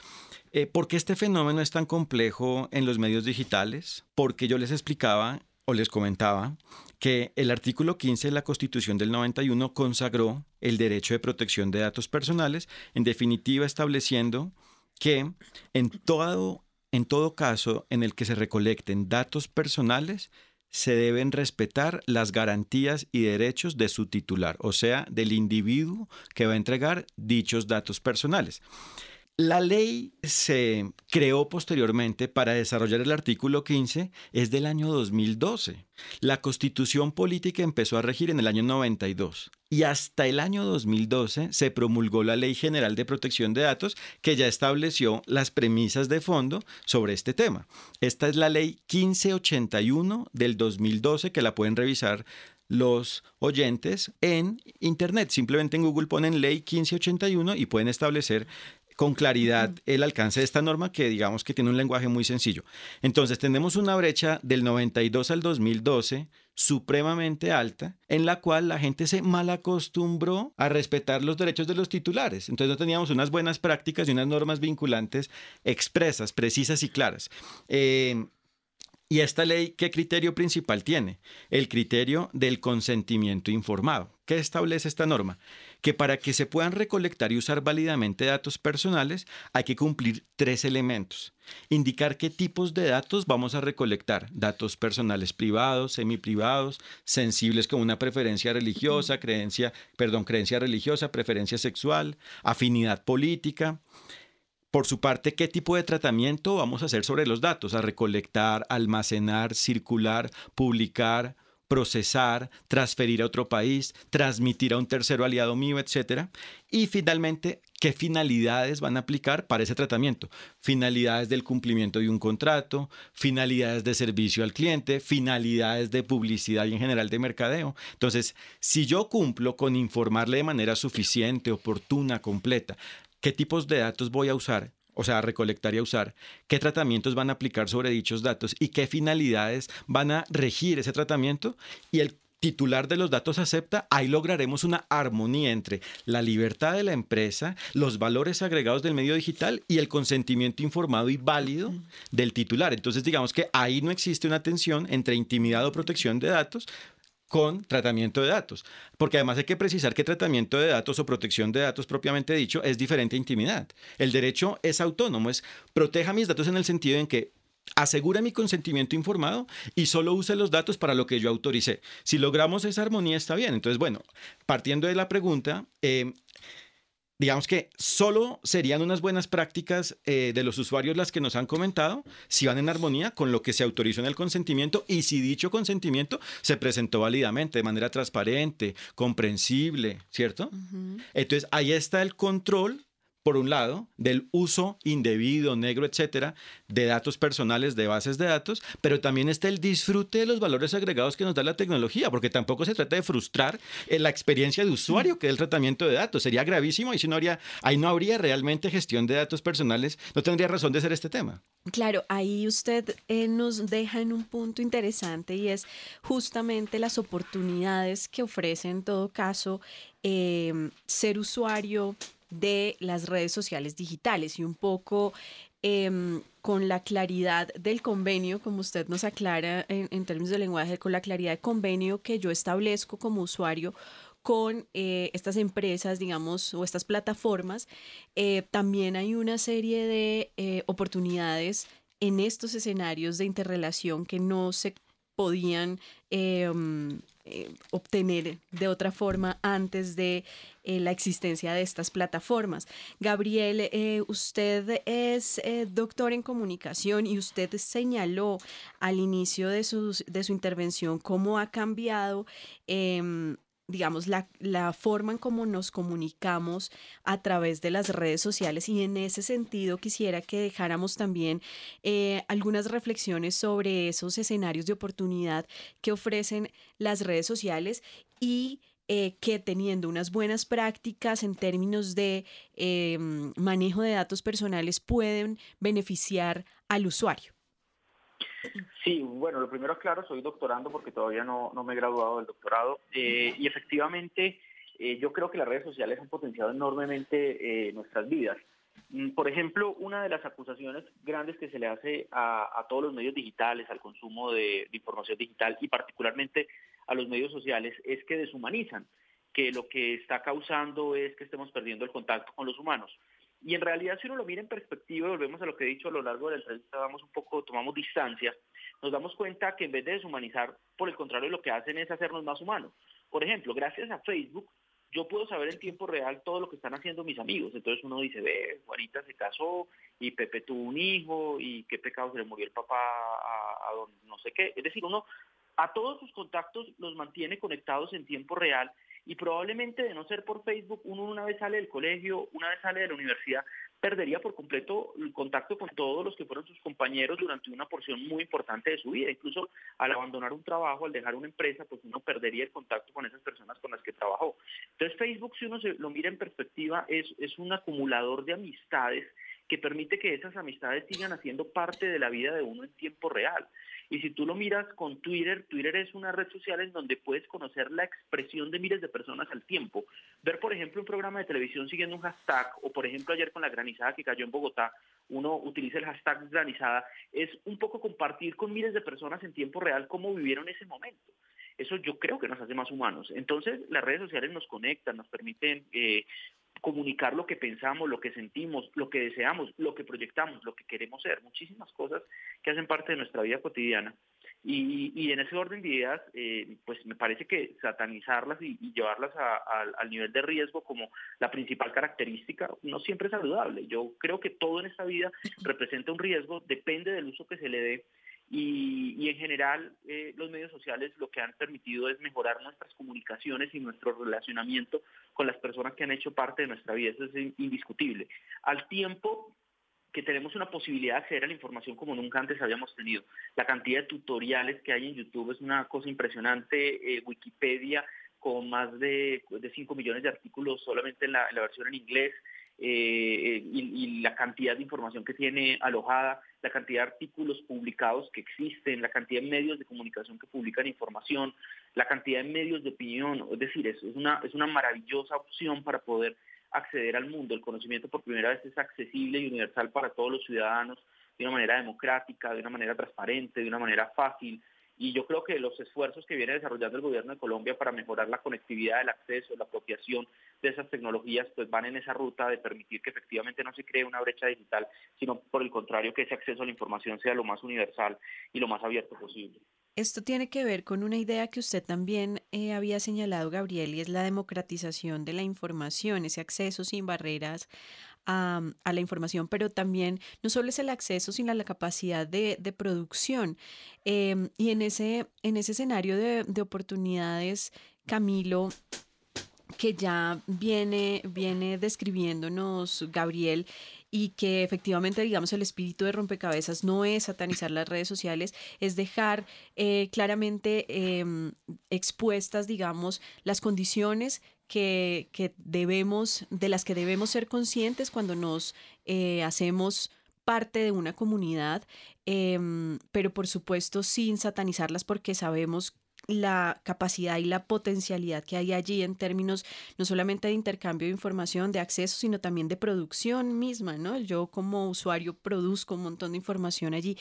Eh, ¿Por qué este fenómeno es tan complejo en los medios digitales? Porque yo les explicaba o les comentaba que el artículo 15 de la Constitución del 91 consagró el derecho de protección de datos personales, en definitiva estableciendo que en todo, en todo caso en el que se recolecten datos personales, se deben respetar las garantías y derechos de su titular, o sea, del individuo que va a entregar dichos datos personales. La ley se creó posteriormente para desarrollar el artículo 15, es del año 2012. La constitución política empezó a regir en el año 92 y hasta el año 2012 se promulgó la Ley General de Protección de Datos que ya estableció las premisas de fondo sobre este tema. Esta es la Ley 1581 del 2012 que la pueden revisar los oyentes en Internet. Simplemente en Google ponen ley 1581 y pueden establecer con claridad el alcance de esta norma que digamos que tiene un lenguaje muy sencillo. Entonces tenemos una brecha del 92 al 2012 supremamente alta en la cual la gente se mal acostumbró a respetar los derechos de los titulares. Entonces no teníamos unas buenas prácticas y unas normas vinculantes expresas, precisas y claras. Eh, ¿Y esta ley qué criterio principal tiene? El criterio del consentimiento informado. ¿Qué establece esta norma? Que para que se puedan recolectar y usar válidamente datos personales hay que cumplir tres elementos. Indicar qué tipos de datos vamos a recolectar. Datos personales privados, semiprivados, sensibles como una preferencia religiosa, creencia, perdón, creencia religiosa, preferencia sexual, afinidad política. Por su parte, ¿qué tipo de tratamiento vamos a hacer sobre los datos? A recolectar, almacenar, circular, publicar, procesar, transferir a otro país, transmitir a un tercero aliado mío, etcétera. Y finalmente, ¿qué finalidades van a aplicar para ese tratamiento? Finalidades del cumplimiento de un contrato, finalidades de servicio al cliente, finalidades de publicidad y en general de mercadeo. Entonces, si yo cumplo con informarle de manera suficiente, oportuna, completa, qué tipos de datos voy a usar, o sea, recolectar y usar, qué tratamientos van a aplicar sobre dichos datos y qué finalidades van a regir ese tratamiento y el titular de los datos acepta, ahí lograremos una armonía entre la libertad de la empresa, los valores agregados del medio digital y el consentimiento informado y válido del titular. Entonces, digamos que ahí no existe una tensión entre intimidad o protección de datos con tratamiento de datos. Porque además hay que precisar que tratamiento de datos o protección de datos propiamente dicho es diferente a intimidad. El derecho es autónomo, es proteja mis datos en el sentido en que asegura mi consentimiento informado y solo use los datos para lo que yo autoricé. Si logramos esa armonía está bien. Entonces, bueno, partiendo de la pregunta, eh, digamos que solo serían unas buenas prácticas eh, de los usuarios las que nos han comentado si van en armonía con lo que se autorizó en el consentimiento y si dicho consentimiento se presentó válidamente, de manera transparente, comprensible, ¿cierto? Entonces ahí está el control por un lado, del uso indebido, negro, etcétera, de datos personales, de bases de datos, pero también está el disfrute de los valores agregados que nos da la tecnología, porque tampoco se trata de frustrar eh, la experiencia de usuario, que es el tratamiento de datos. Sería gravísimo y si no habría, ahí no habría realmente gestión de datos personales, no tendría razón de ser este tema. Claro, ahí usted eh, nos deja en un punto interesante y es justamente las oportunidades que ofrece en todo caso eh, ser usuario de las redes sociales digitales y un poco em, con la claridad del convenio, como usted nos aclara en, términos de lenguaje, con la claridad de convenio que yo establezco como usuario con eh, estas empresas, digamos, o estas plataformas, eh, también hay una serie de eh, oportunidades en estos escenarios de interrelación que no se podían em, eh, obtener de otra forma antes de eh, la existencia de estas plataformas. Gabriel, eh, usted es doctor en comunicación y usted señaló al inicio de, de su intervención cómo ha cambiado em, digamos, la, la, forma en cómo nos comunicamos a través de las redes sociales y en ese sentido quisiera que dejáramos también eh, algunas reflexiones sobre esos escenarios de oportunidad que ofrecen las redes sociales y eh, que teniendo unas buenas prácticas en términos de em, manejo de datos personales pueden beneficiar al usuario. Sí, bueno, lo primero es claro, soy doctorando porque todavía no, me he graduado del doctorado eh, y efectivamente eh, yo creo que las redes sociales han potenciado enormemente eh, nuestras vidas. Mm, por ejemplo, una de las acusaciones grandes que se le hace a, todos los medios digitales, al consumo de, información digital y particularmente a los medios sociales es que deshumanizan, que lo que está causando es que estemos perdiendo el contacto con los humanos. Y en realidad, si uno lo mira en perspectiva, volvemos a lo que he dicho a lo largo de la entrevista, damos un poco, tomamos distancia, nos damos cuenta que en vez de deshumanizar, por el contrario, lo que hacen es hacernos más humanos. Por ejemplo, gracias a Facebook, yo puedo saber en tiempo real todo lo que están haciendo mis amigos. Entonces uno dice, ve, Juanita se casó y Pepe tuvo un hijo y qué pecado se le murió el papá a, a no sé qué. Es decir, uno a todos sus contactos los mantiene conectados en tiempo real y probablemente de no ser por Facebook, uno una vez sale del colegio, una vez sale de la universidad, perdería por completo el contacto con todos los que fueron sus compañeros durante una porción muy importante de su vida. Incluso al abandonar un trabajo, al dejar una empresa, pues uno perdería el contacto con esas personas con las que trabajó. Entonces Facebook, si uno se lo mira en perspectiva, es, es un acumulador de amistades que permite que esas amistades sigan haciendo parte de la vida de uno en tiempo real. Y si tú lo miras con Twitter, Twitter es una red social en donde puedes conocer la expresión de miles de personas al tiempo. Ver, por ejemplo, un programa de televisión siguiendo un hashtag, o por ejemplo ayer con la granizada que cayó en Bogotá, uno utiliza el hashtag granizada, es un poco compartir con miles de personas en tiempo real cómo vivieron ese momento. Eso yo creo que nos hace más humanos. Entonces, las redes sociales nos conectan, nos permiten eh, comunicar lo que pensamos, lo que sentimos, lo que deseamos, lo que proyectamos, lo que queremos ser, muchísimas cosas que hacen parte de nuestra vida cotidiana. Y, en ese orden de ideas, eh, pues me parece que satanizarlas y, llevarlas al nivel de riesgo como la principal característica no siempre es saludable. Yo creo que todo en esta vida representa un riesgo, depende del uso que se le dé y, en general eh, los medios sociales lo que han permitido es mejorar nuestras comunicaciones y nuestro relacionamiento con las personas que han hecho parte de nuestra vida, eso es indiscutible. Al tiempo que tenemos una posibilidad de acceder a la información como nunca antes habíamos tenido. La cantidad de tutoriales que hay en YouTube es una cosa impresionante. Eh, Wikipedia con más de, de 5 millones de artículos solamente en la, versión en inglés. Eh, y, la cantidad de información que tiene alojada, la cantidad de artículos publicados que existen, la cantidad de medios de comunicación que publican información, la cantidad de medios de opinión, es decir, es, una, es una maravillosa opción para poder acceder al mundo. El conocimiento por primera vez es accesible y universal para todos los ciudadanos de una manera democrática, de una manera transparente, de una manera fácil. Y yo creo que los esfuerzos que viene desarrollando el gobierno de Colombia para mejorar la conectividad, el acceso, la apropiación de esas tecnologías, pues van en esa ruta de permitir que efectivamente no se cree una brecha digital, sino por el contrario que ese acceso a la información sea lo más universal y lo más abierto posible. Esto tiene que ver con una idea que usted también eh, había señalado, Gabriel, y es la democratización de la información, ese acceso sin barreras a, la información, pero también no solo es el acceso, sino la capacidad de, producción. Em, y en ese, en ese escenario de, de oportunidades, Camilo, que ya viene, viene describiéndonos Gabriel y que efectivamente, digamos, el espíritu de rompecabezas no es satanizar las redes sociales, es dejar eh, claramente em, expuestas, digamos, las condiciones que, debemos, de las que debemos ser conscientes cuando nos eh, hacemos parte de una comunidad, em, pero por supuesto sin satanizarlas porque sabemos la capacidad y la potencialidad que hay allí en términos no solamente de intercambio de información, de acceso, sino también de producción misma, ¿no? Yo como usuario produzco un montón de información allí.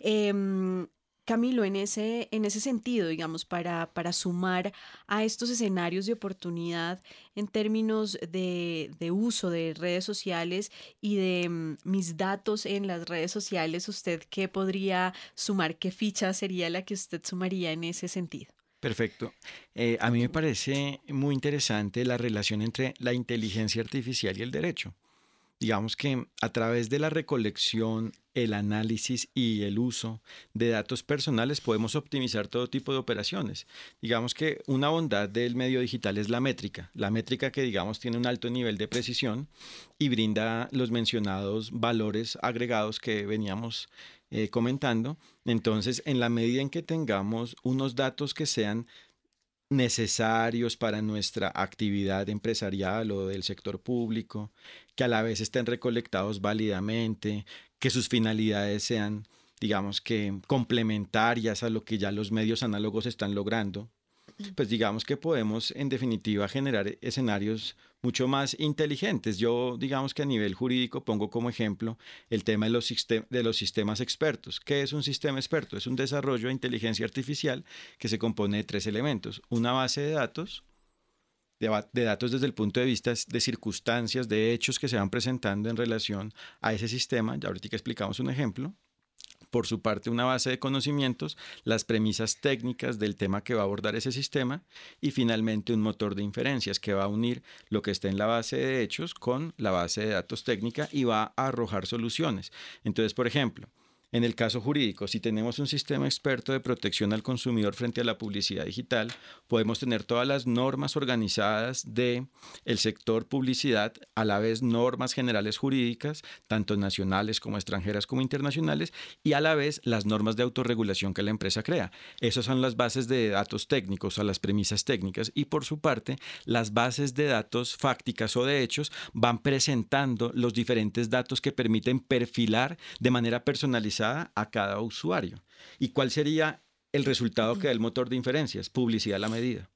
Em, Camilo, en ese, en ese sentido, digamos, para, para sumar a estos escenarios de oportunidad en términos de, de uso de redes sociales y de mm, mis datos en las redes sociales, ¿usted qué podría sumar? ¿Qué ficha sería la que usted sumaría en ese sentido? Perfecto. Eh, a mí me parece muy interesante la relación entre la inteligencia artificial y el derecho digamos que a través de la recolección, el análisis y el uso de datos personales podemos optimizar todo tipo de operaciones. Digamos que una bondad del medio digital es la métrica, la métrica que digamos tiene un alto nivel de precisión y brinda los mencionados valores agregados que veníamos eh, comentando. Entonces, en la medida en que tengamos unos datos que sean necesarios para nuestra actividad empresarial o del sector público, que a la vez estén recolectados válidamente, que sus finalidades sean, digamos que, complementarias a lo que ya los medios análogos están logrando, pues digamos que podemos en definitiva generar escenarios mucho más inteligentes. Yo digamos que a nivel jurídico pongo como ejemplo el tema de los, de los sistemas expertos. ¿Qué es un sistema experto? Es un desarrollo de inteligencia artificial que se compone de tres elementos. Una base de datos, de, datos desde el punto de vista de circunstancias, de hechos que se van presentando en relación a ese sistema. Ya ahorita explicamos un ejemplo por su parte una base de conocimientos, las premisas técnicas del tema que va a abordar ese sistema y finalmente un motor de inferencias que va a unir lo que está en la base de hechos con la base de datos técnica y va a arrojar soluciones. Entonces, por ejemplo, en el caso jurídico, si tenemos un sistema experto de protección al consumidor frente a la publicidad digital, podemos tener todas las normas organizadas de el sector publicidad, a la vez normas generales jurídicas, tanto nacionales como extranjeras como internacionales, y a la vez las normas de autorregulación que la empresa crea. Esas son las bases de datos técnicos, o las premisas técnicas, y por su parte, las bases de datos fácticas o de hechos van presentando los diferentes datos que permiten perfilar de manera personalizada a cada usuario. ¿Y cuál sería el resultado que da el motor de inferencias? Publicidad a la medida.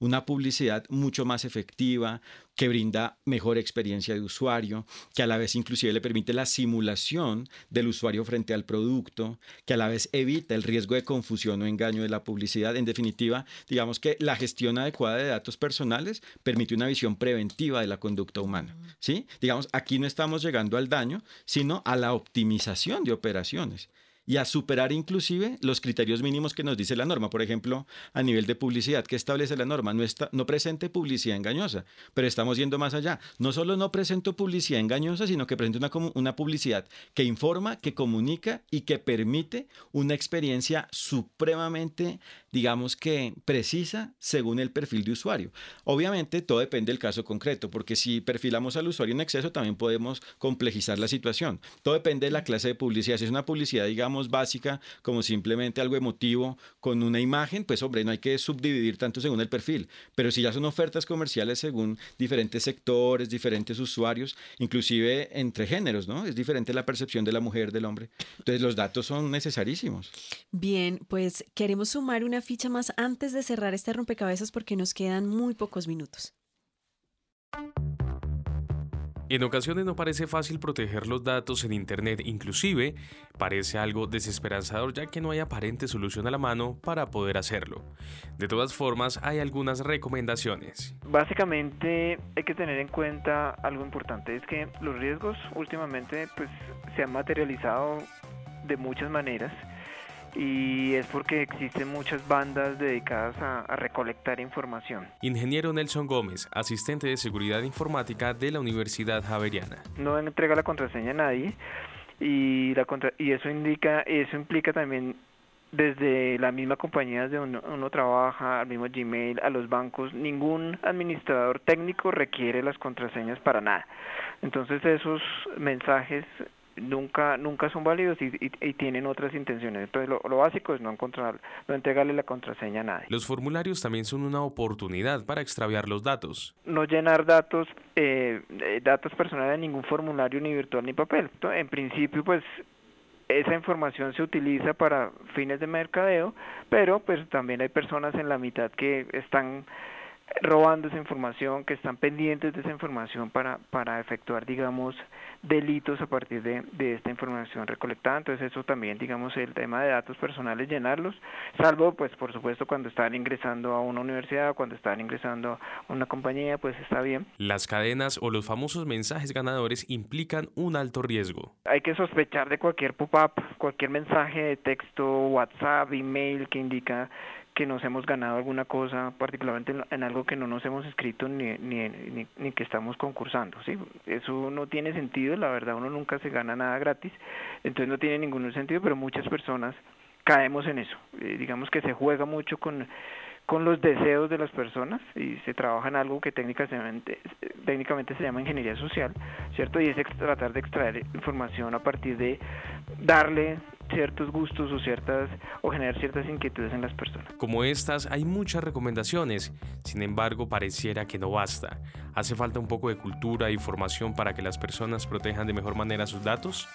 Una publicidad mucho más efectiva, que brinda mejor experiencia de usuario, que a la vez inclusive le permite la simulación del usuario frente al producto, que a la vez evita el riesgo de confusión o engaño de la publicidad. En definitiva, digamos que la gestión adecuada de datos personales permite una visión preventiva de la conducta humana. ¿sí? Digamos, aquí no estamos llegando al daño, sino a la optimización de operaciones y a superar inclusive los criterios mínimos que nos dice la norma. Por ejemplo, a nivel de publicidad, ¿qué establece la norma? No, está, no presente publicidad engañosa, pero estamos yendo más allá. No solo no presento publicidad engañosa, sino que presento una, una publicidad que informa, que comunica y que permite una experiencia supremamente, digamos que precisa según el perfil de usuario. Obviamente, todo depende del caso concreto, porque si perfilamos al usuario en exceso, también podemos complejizar la situación. Todo depende de la clase de publicidad. Si es una publicidad, digamos, básica como simplemente algo emotivo con una imagen, pues hombre, no hay que subdividir tanto según el perfil. Pero si ya son ofertas comerciales según diferentes sectores, diferentes usuarios, inclusive entre géneros, ¿no? Es diferente la percepción de la mujer, del hombre. Entonces los datos son necesarísimos. Bien, pues queremos sumar una ficha más antes de cerrar este rompecabezas porque nos quedan muy pocos minutos. En ocasiones no parece fácil proteger los datos en Internet, inclusive parece algo desesperanzador ya que no hay aparente solución a la mano para poder hacerlo. De todas formas, hay algunas recomendaciones. Básicamente hay que tener en cuenta algo importante, es que los riesgos últimamente pues, se han materializado de muchas maneras y es porque existen muchas bandas dedicadas a, recolectar información. Ingeniero Nelson Gómez, asistente de seguridad informática de la Universidad Javeriana. No entrega la contraseña a nadie y, la y eso indica, eso implica también desde la misma compañía de uno, uno, trabaja, al mismo Gmail, a los bancos, ningún administrador técnico requiere las contraseñas para nada. Entonces esos mensajes nunca nunca son válidos y, tienen otras intenciones. Entonces lo, básico es no encontrar, no entregarle la contraseña a nadie. Los formularios también son una oportunidad para extraviar los datos. No llenar datos eh, eh, datos personales en ningún formulario ni virtual ni papel. en principio pues esa información se utiliza para fines de mercadeo, pero pues también hay personas en la mitad que están robando esa información, que están pendientes de esa información para, para efectuar, digamos, delitos a partir de, de esta información recolectada. Entonces eso también, digamos, el tema de datos personales, llenarlos, salvo, pues, por supuesto, cuando están ingresando a una universidad, cuando están ingresando a una compañía, pues está bien. Las cadenas o los famosos mensajes ganadores implican un alto riesgo. Hay que sospechar de cualquier pop-up, cualquier mensaje de texto, WhatsApp, email que indica que nos hemos ganado alguna cosa, particularmente en, algo que no nos hemos escrito ni, ni, ni, que estamos concursando. ¿sí? Eso no tiene sentido, la verdad uno nunca se gana nada gratis, entonces no tiene ningún sentido, pero muchas personas caemos en eso. Eh, digamos que se juega mucho con con los deseos de las personas y se trabaja en algo que técnicamente, se llama ingeniería social, ¿cierto? Y es tratar de extraer información a partir de darle ciertos gustos o ciertas o generar ciertas inquietudes en las personas. Como estas hay muchas recomendaciones, sin embargo pareciera que no basta. Hace falta un poco de cultura y formación para que las personas protejan de mejor manera sus datos.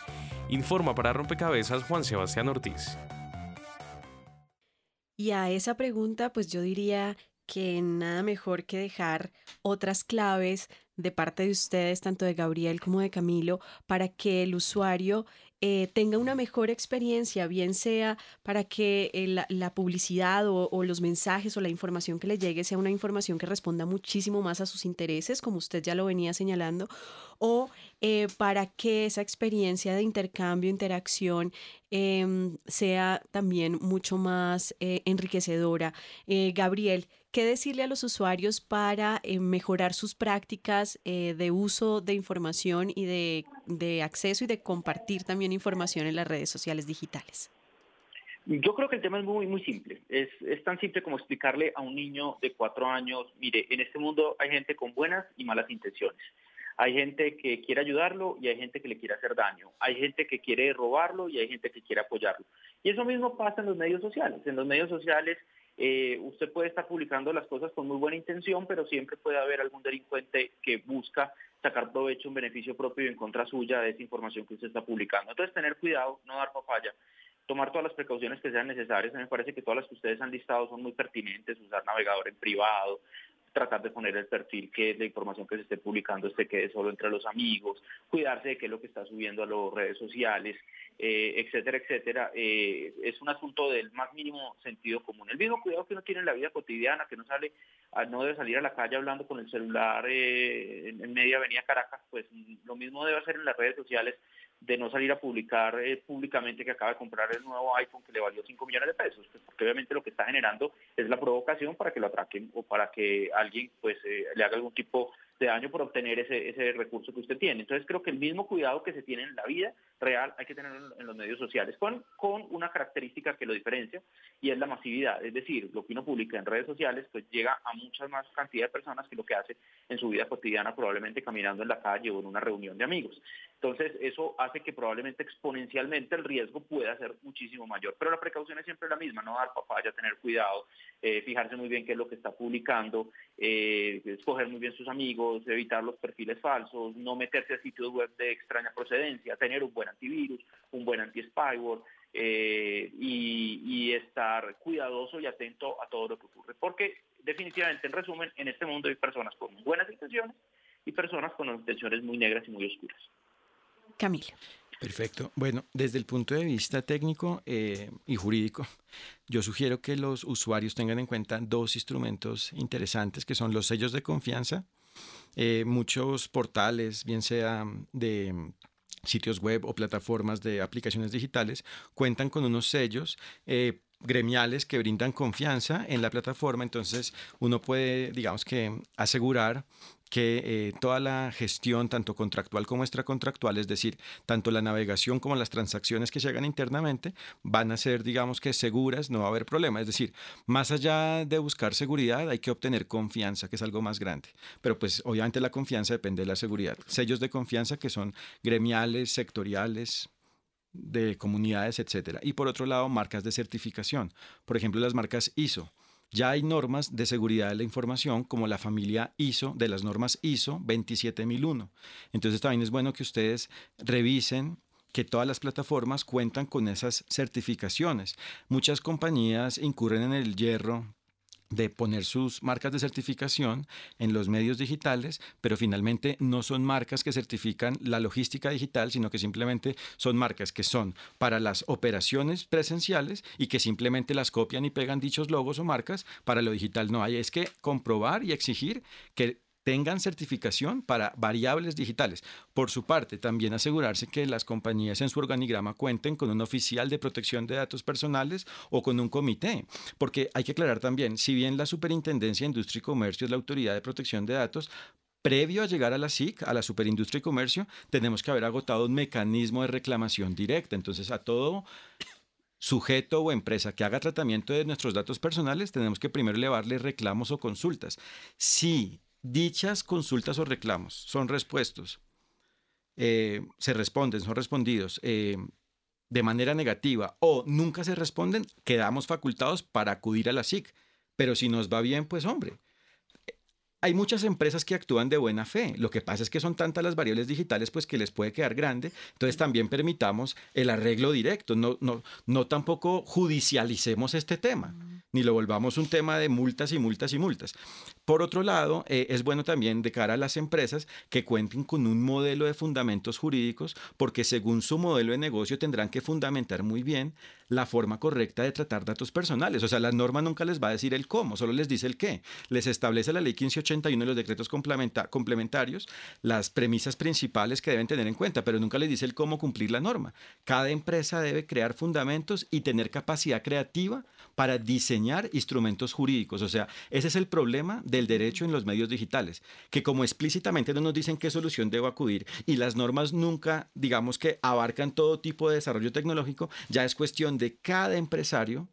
Informa para Rompecabezas Juan Sebastián Ortiz. Y a esa pregunta, pues yo diría que nada mejor que dejar otras claves de parte de ustedes, tanto de Gabriel como de Camilo, para que el usuario eh, tenga una mejor experiencia, bien sea para que eh, la, publicidad o, los mensajes o la información que le llegue sea una información que responda muchísimo más a sus intereses, como usted ya lo venía señalando, o eh, para que esa experiencia de intercambio, interacción, em, sea también mucho más enriquecedora. Gabriel, ¿Qué decirle a los usuarios para eh, mejorar sus prácticas eh, de uso de información y de, acceso y de compartir también información en las redes sociales digitales? Yo creo que el tema es muy, muy simple. Es, es, tan simple como explicarle a un niño de cuatro años, mire, en este mundo hay gente con buenas y malas intenciones. Hay gente que quiere ayudarlo y hay gente que le quiere hacer daño. Hay gente que quiere robarlo y hay gente que quiere apoyarlo. Y eso mismo pasa en los medios sociales. En los medios sociales eh, usted puede estar publicando las cosas con muy buena intención, pero siempre puede haber algún delincuente que busca sacar provecho, un beneficio propio y en contra suya de esa información que usted está publicando. Entonces, tener cuidado, no dar papaya, tomar todas las precauciones que sean necesarias. Me parece que todas las que ustedes han listado son muy pertinentes, usar navegador en privado, tratar de poner el perfil que la información que se esté publicando esté quede solo entre los amigos, cuidarse de qué es lo que está subiendo a las redes sociales, eh, etcétera, etcétera. Eh, es un asunto del más mínimo sentido común. El mismo cuidado que uno tiene en la vida cotidiana, que no sale, no debe salir a la calle hablando con el celular eh, en media avenida Caracas, pues lo mismo debe hacer en las redes sociales de no salir a publicar eh, públicamente que acaba de comprar el nuevo iPhone que le valió 5 millones de pesos, pues porque obviamente lo que está generando es la provocación para que lo atraquen o para que alguien pues eh, le haga algún tipo de daño por obtener ese, ese recurso que usted tiene. Entonces creo que el mismo cuidado que se tiene en la vida real hay que tenerlo en los medios sociales, con, con una característica que lo diferencia y es la masividad. Es decir, lo que uno publica en redes sociales pues llega a muchas más cantidad de personas que lo que hace en su vida cotidiana, probablemente caminando en la calle o en una reunión de amigos. Entonces eso hace que probablemente exponencialmente el riesgo pueda ser muchísimo mayor. Pero la precaución es siempre la misma, no dar papaya, tener cuidado, eh, fijarse muy bien qué es lo que está publicando, eh, escoger muy bien sus amigos, evitar los perfiles falsos, no meterse a sitios web de extraña procedencia, tener un buen antivirus, un buen anti-spyware eh, y, estar cuidadoso y atento a todo lo que ocurre. Porque definitivamente, en resumen, en este mundo hay personas con buenas intenciones y personas con intenciones muy negras y muy oscuras. Camilo. Perfecto. Bueno, desde el punto de vista técnico eh, y jurídico, yo sugiero que los usuarios tengan en cuenta dos instrumentos interesantes que son los sellos de confianza. Eh, muchos portales, bien sea de sitios web o plataformas de aplicaciones digitales, cuentan con unos sellos. Eh, gremiales que brindan confianza en la plataforma, entonces uno puede, digamos que, asegurar que eh, toda la gestión, tanto contractual como extracontractual, es decir, tanto la navegación como las transacciones que se hagan internamente, van a ser, digamos que, seguras, no va a haber problema. Es decir, más allá de buscar seguridad, hay que obtener confianza, que es algo más grande. Pero pues obviamente la confianza depende de la seguridad. Sellos de confianza que son gremiales, sectoriales, de comunidades, etcétera. Y por otro lado, marcas de certificación. Por ejemplo, las marcas ISO ya hay normas de seguridad de la información como la familia ISO de las normas ISO 27001. Entonces también es bueno que ustedes revisen que todas las plataformas cuentan con esas certificaciones. Muchas compañías incurren en el hierro de poner sus marcas de certificación en los medios digitales, pero finalmente no son marcas que certifican la logística digital, sino que simplemente son marcas que son para las operaciones presenciales y que simplemente las copian y pegan dichos logos o marcas para lo digital. No hay, es que comprobar y exigir que tengan certificación para variables digitales. Por su parte, también asegurarse que las compañías en su organigrama cuenten con un oficial de protección de datos personales o con un comité, porque hay que aclarar también, si bien la Superintendencia de Industria y Comercio es la autoridad de protección de datos, previo a llegar a la SIC, a la Superindustria y Comercio, tenemos que haber agotado un mecanismo de reclamación directa. Entonces, a todo sujeto o empresa que haga tratamiento de nuestros datos personales, tenemos que primero elevarle reclamos o consultas. Si dichas consultas o reclamos son respuestos, eh, se responden, son respondidos eh, de manera negativa o nunca se responden, quedamos facultados para acudir a la SIC. Pero si nos va bien, pues hombre, hay muchas empresas que actúan de buena fe. Lo que pasa es que son tantas las variables digitales pues que les puede quedar grande. Entonces también permitamos el arreglo directo. No, no, no tampoco judicialicemos este tema, ni lo volvamos un tema de multas y multas y multas. Por otro lado, eh, es bueno también de cara a las empresas que cuenten con un modelo de fundamentos jurídicos, porque según su modelo de negocio tendrán que fundamentar muy bien la forma correcta de tratar datos personales. O sea, la norma nunca les va a decir el cómo, solo les dice el qué. Les establece la ley 1581 de los decretos complementarios las premisas principales que deben tener en cuenta, pero nunca les dice el cómo cumplir la norma. Cada empresa debe crear fundamentos y tener capacidad creativa para diseñar instrumentos jurídicos. O sea, ese es el problema del derecho en los medios digitales, que como explícitamente no nos dicen qué solución debo acudir y las normas nunca, digamos que abarcan todo tipo de desarrollo tecnológico, ya es cuestión de cada empresario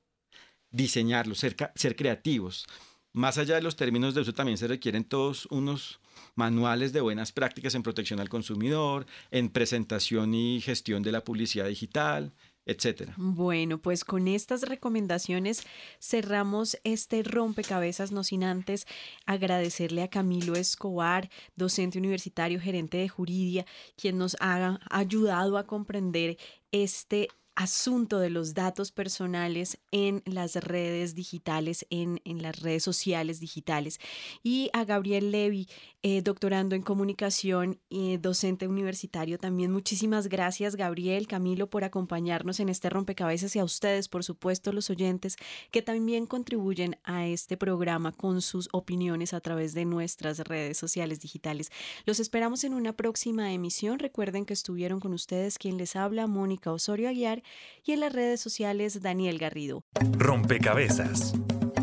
diseñarlo, ser, ser creativos. Más allá de los términos de uso, también se requieren todos unos manuales de buenas prácticas en protección al consumidor, en presentación y gestión de la publicidad digital, etcétera. Bueno, pues con estas recomendaciones cerramos este rompecabezas, no sin antes agradecerle a Camilo Escobar, docente universitario, gerente de Juridia, quien nos ha ayudado a comprender este asunto de los datos personales en las redes digitales, en, en las redes sociales digitales. Y a Gabriel Levy, eh, doctorando en comunicación y docente universitario también. Muchísimas gracias, Gabriel, Camilo, por acompañarnos en este rompecabezas y a ustedes, por supuesto, los oyentes que también contribuyen a este programa con sus opiniones a través de nuestras redes sociales digitales. Los esperamos en una próxima emisión. Recuerden que estuvieron con ustedes quien les habla, Mónica Osorio Aguiar y en las redes sociales Daniel Garrido. Rompecabezas,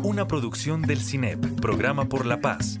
una producción del CINEP, Programa por la Paz,